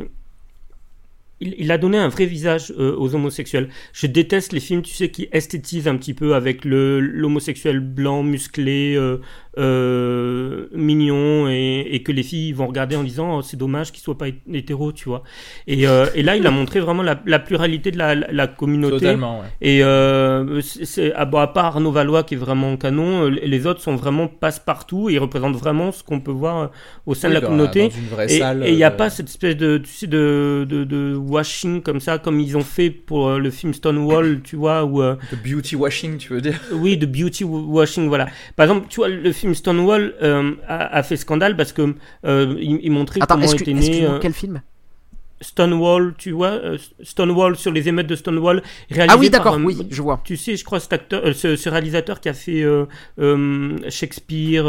il, il a donné un vrai visage euh, aux homosexuels. Je déteste les films, tu sais, qui esthétisent un petit peu avec le l'homosexuel blanc, musclé, euh, euh, mignon et, et, que les filles vont regarder en disant oh, c'est dommage qu'il soit pas hétéro, tu vois. Et, euh, et, là, il a montré vraiment la, la pluralité de la, la communauté. Totalement, ouais. Et euh, c'est, à, à, part Arnaud Valois qui est vraiment canon, les autres sont vraiment passe-partout et ils représentent vraiment ce qu'on peut voir au sein oui, de la dans, communauté. Dans une vraie et il n'y a euh, pas cette espèce de, tu sais, de, de, de, washing comme ça, comme ils ont fait pour euh, le film Stonewall, tu vois. Euh, de beauty washing, tu veux dire? Oui, de beauty washing, voilà. Par exemple, tu vois, le film Stonewall euh, a, a, fait scandale parce que euh, il, il, montrait Attends, comment était que, né... euh, quel film? Stonewall, tu vois, euh, Stonewall sur les émeutes de Stonewall, réalisé Ah oui, d'accord, oui, je vois. Tu sais, je crois cet acteur, euh, ce, ce, réalisateur qui a fait euh, Shakespeare.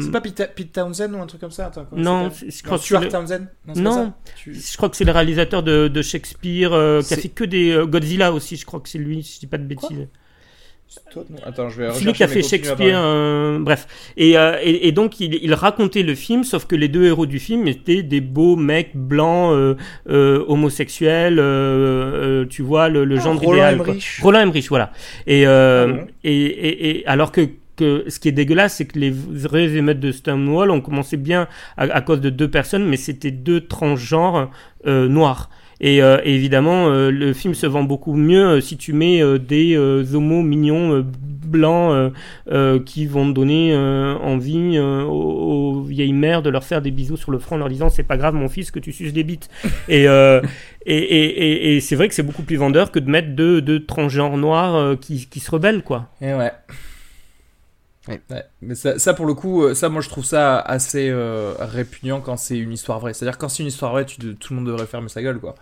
C'est pas Pete, Pete, Townsend ou un truc comme ça Attends, Non, je crois non, Stuart que Townsend. Non, non tu... je crois que c'est le réalisateur de, de Shakespeare qui a fait que des Godzilla aussi. Je crois que c'est lui, si je dis pas de bêtises. Attends, je vais Celui qui a fait Shakespeare, euh, bref. Et, euh, et, et, donc, il, il, racontait le film, sauf que les deux héros du film étaient des beaux mecs blancs, euh, euh homosexuels, euh, tu vois, le, le ah, genre Roland idéal. Emmerich. Roland Emmerich, voilà. Et, ah bon et, et, et, alors que que ce qui est dégueulasse, c'est que les vraies émeutes de Stonewall ont commencé bien à, à cause de deux personnes, mais c'était deux transgenres euh, noirs. Et, euh, et évidemment, euh, le film se vend beaucoup mieux euh, si tu mets des homos mignons blancs qui vont donner envie aux, aux, vieilles mères de leur faire des bisous sur le front en leur disant c'est pas grave mon fils que tu suces des bites. et, et, et, et c'est vrai que c'est beaucoup plus vendeur que de mettre deux, deux transgenres noirs qui, qui se rebellent quoi. Et ouais. Ouais. ouais. Mais ça, ça, pour le coup, ça, moi, je trouve ça assez euh, répugnant quand c'est une histoire vraie. C'est-à-dire, quand c'est une histoire vraie, tu, tout le monde devrait fermer sa gueule, quoi.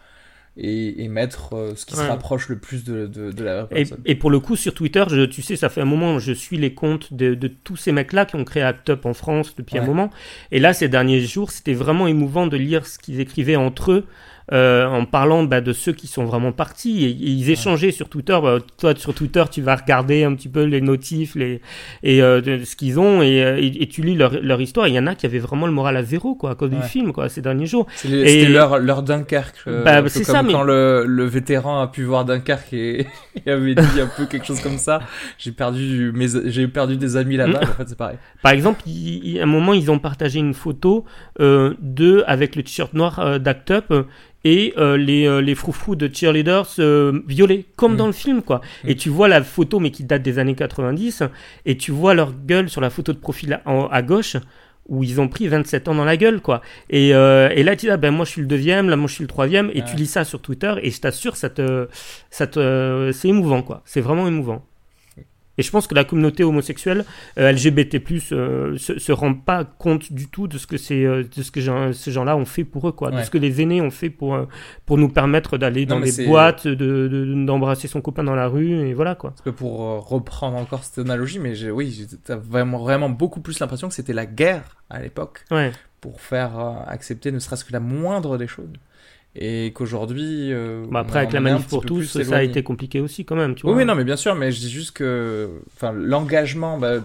Et, et mettre euh, ce qui ouais. se rapproche le plus de, de, de la vraie personne. Et, et, pour le coup, sur Twitter, je, tu sais, ça fait un moment, je suis les comptes de, de tous ces mecs-là qui ont créé Act Up en France depuis ouais. un moment. Et là, ces derniers jours, c'était vraiment émouvant de lire ce qu'ils écrivaient entre eux. Euh, en parlant bah, de ceux qui sont vraiment partis. Et, et ils échangeaient ouais. sur Twitter. Bah, toi, sur Twitter, tu vas regarder un petit peu les notifs les, et euh, de, ce qu'ils ont et, et, et, tu lis leur, leur histoire. Il y en a qui avaient vraiment le moral à zéro quoi, à cause ouais. du film quoi, ces derniers jours. C'était leur, leur Dunkerque. Euh, bah, c'est ça, quand mais... le, le vétéran a pu voir Dunkerque et, et avait dit un peu quelque chose comme ça. J'ai perdu, mes, j'ai perdu des amis là-bas. en fait, c'est pareil. Par exemple, il, il, à un moment, ils ont partagé une photo euh, d'eux avec le t-shirt noir euh, d'Act Up et euh, les, euh, les froufrous de cheerleaders euh, violés, comme mmh. dans le film, quoi. Mmh. Et tu vois la photo, mais qui date des années 90, et tu vois leur gueule sur la photo de profil à, à gauche, où ils ont pris 27 ans dans la gueule, quoi. Et, euh, et là, tu dis, ah, ben moi je suis le deuxième, là moi je suis le troisième, et tu lis ça sur Twitter, et je t'assure, ça te, ça te, c'est émouvant, quoi. C'est vraiment émouvant. Et je pense que la communauté homosexuelle euh, LGBT+ euh, se, se rend pas compte du tout de ce que c'est euh, de ce que gens, ces gens-là ont fait pour eux quoi, ouais. de ce que les aînés ont fait pour pour nous permettre d'aller dans les boîtes, de d'embrasser de, son copain dans la rue et voilà quoi. Parce que pour reprendre encore cette analogie, mais oui, t'as vraiment vraiment beaucoup plus l'impression que c'était la guerre à l'époque ouais. pour faire accepter ne serait-ce que la moindre des choses et qu'aujourd'hui euh, bah après avec la manif pour tous ça a été compliqué aussi quand même tu oui, vois oui non mais bien sûr mais je dis juste que enfin l'engagement bah,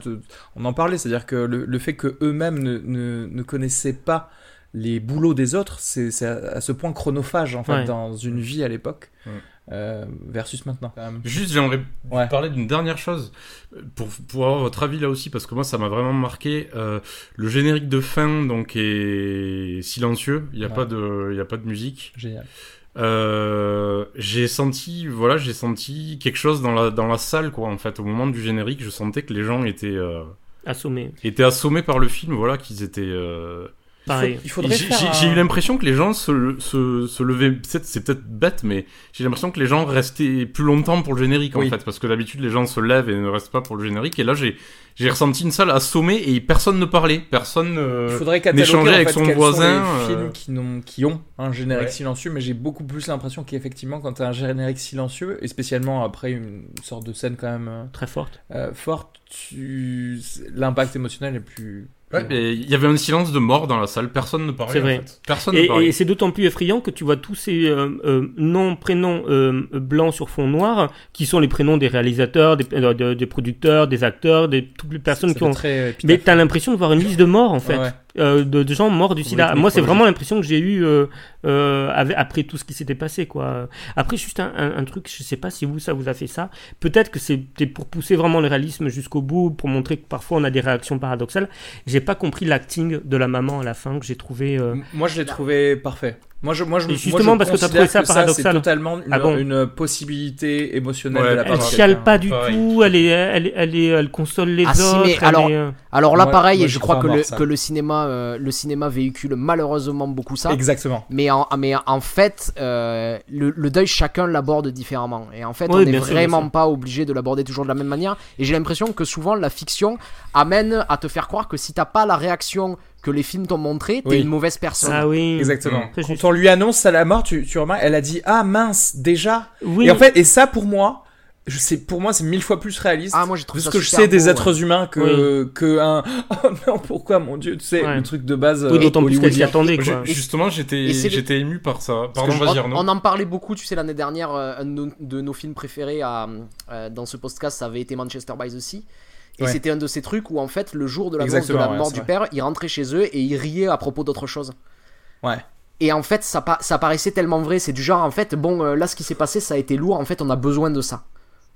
on en parlait c'est à dire que le, le fait que eux-mêmes ne, ne, ne, connaissaient pas les boulots des autres c'est à, à, ce point chronophage en fait ouais. dans une vie à l'époque ouais. Euh, versus maintenant. Juste, j'aimerais ouais. parler d'une dernière chose pour, pour avoir votre avis là aussi, parce que moi, ça m'a vraiment marqué. Euh, le générique de fin donc est silencieux. Il n'y a ouais. pas de, il y a pas de musique. Génial. Euh, j'ai senti, voilà, j'ai senti quelque chose dans la dans la salle quoi. En fait, au moment du générique, je sentais que les gens étaient euh, assommés, étaient assommés par le film. Voilà, qu'ils étaient euh, Pareil. Il faudrait J'ai un... eu l'impression que les gens se, se, se levaient. C'est peut-être bête, mais j'ai l'impression que les gens restaient plus longtemps pour le générique oui. en fait, parce que d'habitude les gens se lèvent et ne restent pas pour le générique. Et là, j'ai j'ai ressenti une salle assommée et personne ne parlait, personne euh, n'échangeait avec en fait, son voisin. Sont les films qui, ont, qui ont un générique ouais. silencieux, mais j'ai beaucoup plus l'impression qu'effectivement, quand tu as un générique silencieux, et spécialement après une sorte de scène quand même euh, très forte, euh, forte, l'impact émotionnel est plus Ouais, il y avait un silence de mort dans la salle, personne ne parlait. C'est vrai. En fait. Personne et, ne parlait. Et c'est d'autant plus effrayant que tu vois tous ces euh, euh, noms, prénoms euh, blancs sur fond noir, qui sont les prénoms des réalisateurs, des, des, des producteurs, des acteurs, des toutes les personnes qui ont. Très Mais t'as l'impression de voir une liste de morts en fait. Ouais. Euh, de, de gens morts du sida. Moi, c'est vraiment l'impression que j'ai eu euh, euh, avec- après tout ce qui s'était passé. quoi. Après, juste un, un- un truc, je sais pas si vous, ça vous a fait ça. Peut-être que c'était pour pousser vraiment le réalisme jusqu'au bout, pour montrer que parfois on a des réactions paradoxales. J'ai pas compris l'acting de la maman à la fin que j'ai trouvé. euh, Moi, je l'ai troué parfait. Moi, je, moi, je, Et moi, justement, je parce que t'as considère trouvé ça c'est paradoxal. totalement une, Ah bon une possibilité émotionnelle Ouais, de la elle part Elle de chiale pas du Pareil. tout, elle, est, elle, elle, est- elle console les Ah, si, autres. mais elle alors- est, euh, Alors là, Moi- pareil, moi, je crois que le, que le cinéma, euh, le cinéma véhicule malheureusement beaucoup ça. Exactement. Mais en, mais en fait, euh, le, le deuil, chacun l'aborde différemment. Et en fait, Oui, on n'est vraiment sûr. pas obligé de l'aborder toujours de la même manière. Et j'ai l'impression que souvent, la fiction amène à te faire croire que si t'as pas la réaction que les films t'ont montré, t'es Oui. une mauvaise personne. Ah oui. Exactement. Quand on lui annonce à la mort, tu, tu remarques, elle a dit ah mince déjà. Oui. Et en fait, et ça pour moi, je sais, pour moi c'est mille fois plus réaliste. Ah, moi, j'ai trouvé de ce que je sais des êtres humains que que un oh non pourquoi mon dieu tu sais Ouais. le truc de base Oui, euh, d'autant plus qu'elle attendait. Justement, j'étais j'étais ému par ça. Pardon, vas-y On, Arnaud. on en parlait beaucoup, tu sais, l'année dernière, euh, un de nos, de nos films préférés à, euh, dans ce podcast, ça avait été Manchester by the Sea. Et Ouais. c'était un de ces trucs où, en fait, le jour de de la mort du vrai. père, ils rentraient chez eux et ils riaient à propos d'autre chose. Ouais. Et en fait, ça, ça paraissait tellement vrai. C'est du genre, en fait, bon, euh, là, ce qui s'est passé, ça a été lourd. En fait, on a besoin de ça.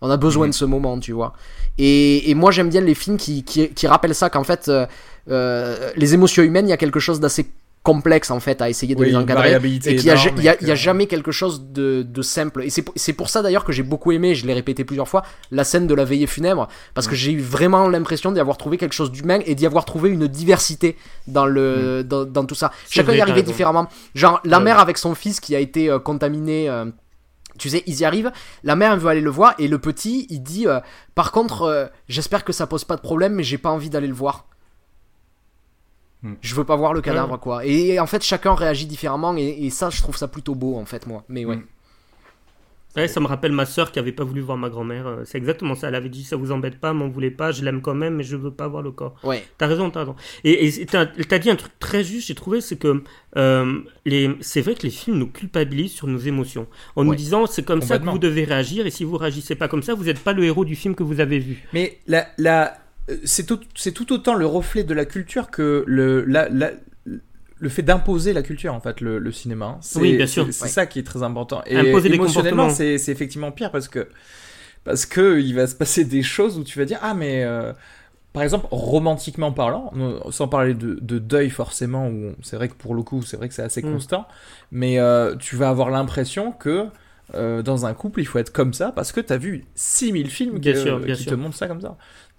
On a besoin Mhm. de ce moment, tu vois. Et, et moi, j'aime bien les films qui, qui, qui rappellent ça, qu'en fait, euh, euh, les émotions humaines, il y a quelque chose d'assez complexe, en fait, à essayer de Oui, les encadrer. Et qu'il y a, y a- y jamais quelque chose de, de simple. Et c'est pour, ça d'ailleurs que j'ai beaucoup aimé, je l'ai répété plusieurs fois, la scène de la veillée funèbre. Parce que j'ai eu vraiment l'impression d'y avoir trouvé quelque chose d'humain et d'y avoir trouvé une diversité dans, le, dans, dans tout ça. Chacun y arrivait différemment. Genre, la Ouais. mère avec son fils qui a été euh, contaminé. euh, tu sais, ils y arrivent. La mère elle veut aller le voir et le petit, il dit euh, Par contre, euh, j'espère que ça pose pas de problème, mais j'ai pas envie d'aller le voir. Hmm. Je veux pas voir le cadavre, quoi. Et, en fait, chacun réagit différemment et, et ça, je trouve ça plutôt beau, en fait, moi. Mais ouais. Hmm. Ouais, ça me rappelle ma soeur qui avait pas voulu voir ma grand-mère. euh, C'est exactement ça. Elle avait dit ça vous embête pas, m'en voulez pas, je l'aime quand même, mais je veux pas voir le corps. Ouais. T'as raison, t'as raison. Et t'as dit un truc très juste, j'ai trouvé, c'est que euh, les, c'est vrai que les films nous culpabilisent sur nos émotions, en nous disant c'est comme ça que vous devez réagir, et si vous réagissez pas comme ça, vous n'êtes pas le héros du film que vous avez vu. Mais la, la, c'est tout, tout autant le reflet de la culture que le, la, la- le fait d'imposer la culture, en fait, le, le cinéma. hein. Oui, bien sûr. C'est Ouais. ça qui est très important. Et Imposer émotionnellement, c'est effectivement pire parce que, parce que il va se passer des choses où tu vas dire, ah, mais. euh, par exemple, romantiquement parlant, euh, sans parler de, de deuil forcément, où c'est vrai que pour le coup, c'est vrai que c'est assez Mm. constant, mais euh, tu vas avoir l'impression que euh, dans un couple, il faut être comme ça parce que tu as vu 6000 films Bien que- sûr, bien qui sûr. te montrent ça comme ça.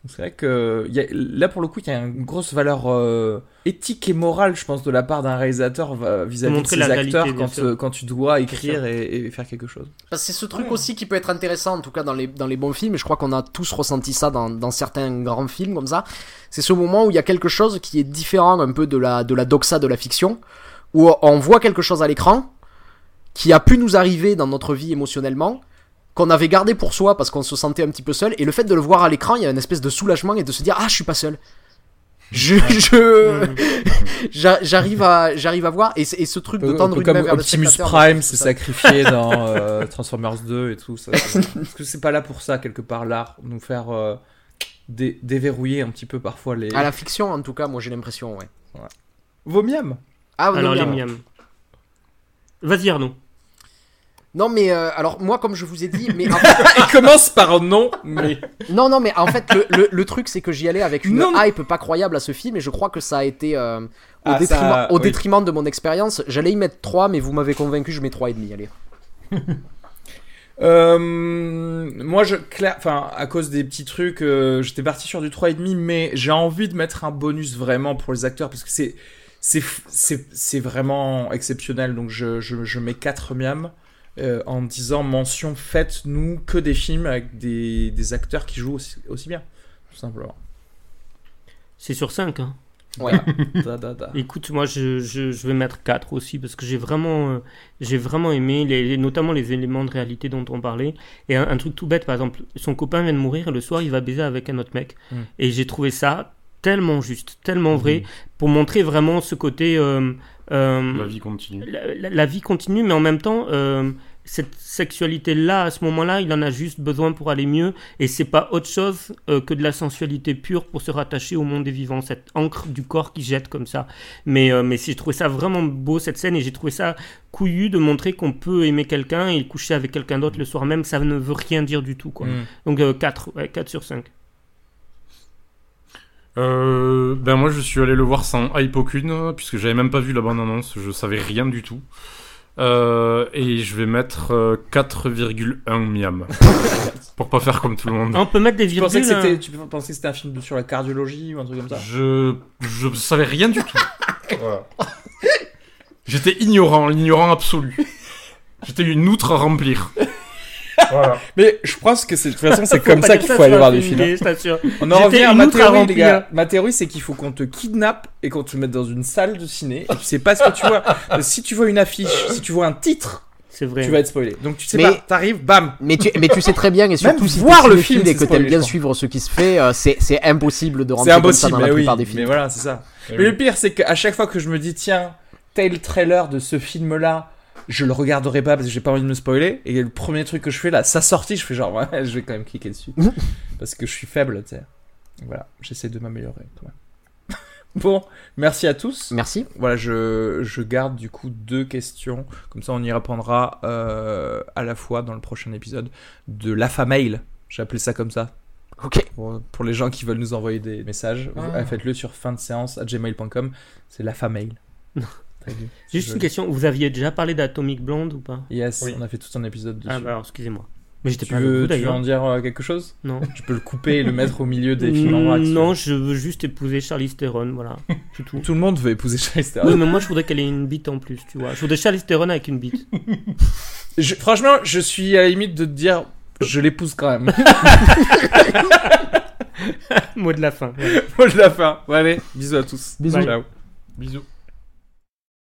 C'est vrai que il y a- là, pour le coup, il y a une grosse valeur euh, éthique et morale, je pense, de la part d'un réalisateur vis-à-vis de montrer ses la acteurs quand, euh, quand tu dois écrire et, et faire quelque chose. C'est ce truc aussi qui peut être intéressant, en tout cas dans les, dans les bons films, et je crois qu'on a tous ressenti ça dans, dans certains grands films comme ça. C'est ce moment où il y a quelque chose qui est différent un peu de la, de la doxa de la fiction, où on voit quelque chose à l'écran qui a pu nous arriver dans notre vie émotionnellement, qu'on avait gardé pour soi parce qu'on se sentait un petit peu seul, et le fait de le voir à l'écran, il y a une espèce de soulagement et de se dire Ah, je suis pas seul. Je, je, j'a- j'arrive à, j'arrive à voir, et, et ce truc de tendre un peu une comme main vers Optimus Prime s'est sacrifié dans euh, Transformers 2 et tout. Ça, parce que c'est pas là pour ça, quelque part, l'art. Nous faire euh, dé- déverrouiller un petit peu parfois les. À la fiction, en tout cas, moi j'ai l'impression, ouais. Vos miams Ah, Alors les non. miams. Vas-y Arnaud. Non, mais euh, alors moi, comme je vous ai dit, mais en- Il commence par non, mais. non, non, mais en fait, le, le- le truc, c'est que j'y allais avec une Non. hype pas croyable à ce film, et je crois que ça a été euh, au, Ah, détriment, ça, au oui. détriment de mon expérience. J'allais y mettre 3, mais vous m'avez convaincu, je mets 3,5. Allez. Euh, moi, je, clair, enfin, à cause des petits trucs, euh, j'étais parti sur du 3,5, mais j'ai envie de mettre un bonus vraiment pour les acteurs parce que c'est, c'est, c'est, c'est vraiment exceptionnel. Donc, je, je, je mets 4 miams euh, en disant mention faites-nous que des films avec des, des acteurs qui jouent aussi, aussi bien, tout simplement. C'est sur 5. Hein. Ouais. Da, da, da. Écoute, moi je, je, je vais mettre 4 aussi parce que j'ai vraiment, euh, j'ai vraiment aimé, les, notamment les éléments de réalité dont on parlait. Et un, un truc tout bête, par exemple, son copain vient de mourir et le soir il va baiser avec un autre mec. Mm. Et j'ai trouvé ça tellement juste, tellement vrai, pour montrer vraiment ce côté. euh, La vie continue. la, la- la vie continue, mais en même temps, euh, cette sexualité-là, à ce moment-là, il en a juste besoin pour aller mieux, et c'est pas autre chose euh, que de la sensualité pure pour se rattacher au monde des vivants, cette encre du corps qui jette comme ça. Mais, euh, mais j'ai trouvé ça vraiment beau cette scène, et j'ai trouvé ça couillu de montrer qu'on peut aimer quelqu'un et coucher avec quelqu'un d'autre le soir même, ça ne veut rien dire du tout, quoi. Mm. Donc 4, 4 sur 5. Euh, ben moi je suis allé le voir sans hype aucune puisque j'avais même pas vu la bande annonce, je savais rien du tout. Euh, et je vais mettre euh, 4,1 miam pour pas faire comme tout le monde. On peut mettre des Tu pensais, que virgules. c'était, hein. tu pensais que c'était un film sur la cardiologie ou un truc comme ça Je je savais rien du tout. Voilà. J'étais ignorant, l'ignorant absolu. J'étais une outre à remplir. Voilà. Mais je pense que c'est, de toute façon, c'est comme ça qu'il faut aller voir des film films. t'assure. On en revient à ma théorie, les gars. Ma théorie, c'est qu'il faut qu'on te kidnappe et qu'on te mette dans une salle de ciné et tu sais pas ce que tu vois. Si tu vois une affiche, si tu vois un titre, C'est vrai. tu vas être spoilé. Donc tu sais Mais- pas, t'arrives, bam. Mais tu, mais tu sais très bien, et surtout Même si voir le film, et que t'aimes bien suivre ce qui se fait, euh, c'est c'est impossible de rentrer comme ça impossible, dans la oui. plupart des films. Mais voilà, c'est ça. Mais oui. le pire, c'est qu'à chaque fois que je me dis, tiens, tel trailer de ce film-là, je le regarderai pas parce que j'ai pas envie de me spoiler. Et le premier truc que je fais là, sa sortie, je fais genre, ouais, je vais quand même cliquer dessus. parce que je suis faible, tu sais. Voilà, j'essaie de m'améliorer quand même. bon, merci à tous. Merci. Voilà, je, je garde du coup deux questions. Comme ça, on y répondra euh, à la fois dans le prochain épisode de la mail. J'ai appelé ça comme ça. Ok. Pour, pour les gens qui veulent nous envoyer des messages, vous- Ah. faites-le sur fin de séance à gmail.com. C'est la mail. Juste une question, vous aviez déjà parlé d'Atomic Blonde ou pas Yes, Oui. on a fait tout un épisode dessus. Ah bah alors, excusez-moi. Mais j'étais tu, pas tu veux en dire euh, quelque chose Non. Je peux le couper et le mettre au milieu des films en vrac. si Non, tu je veux juste épouser Charlize Theron, voilà. C'est tout. Tout le monde veut épouser Charlize Theron. Oui, mais moi je voudrais qu'elle ait une bite en plus, tu vois. Je voudrais Charlize Theron avec une bite. Je- franchement, je suis à la limite de te dire, je l'épouse quand même. Mot de la fin. Moi, je la fin. Bon, allez, bisous à tous. Bisous. Ciao. Bisous.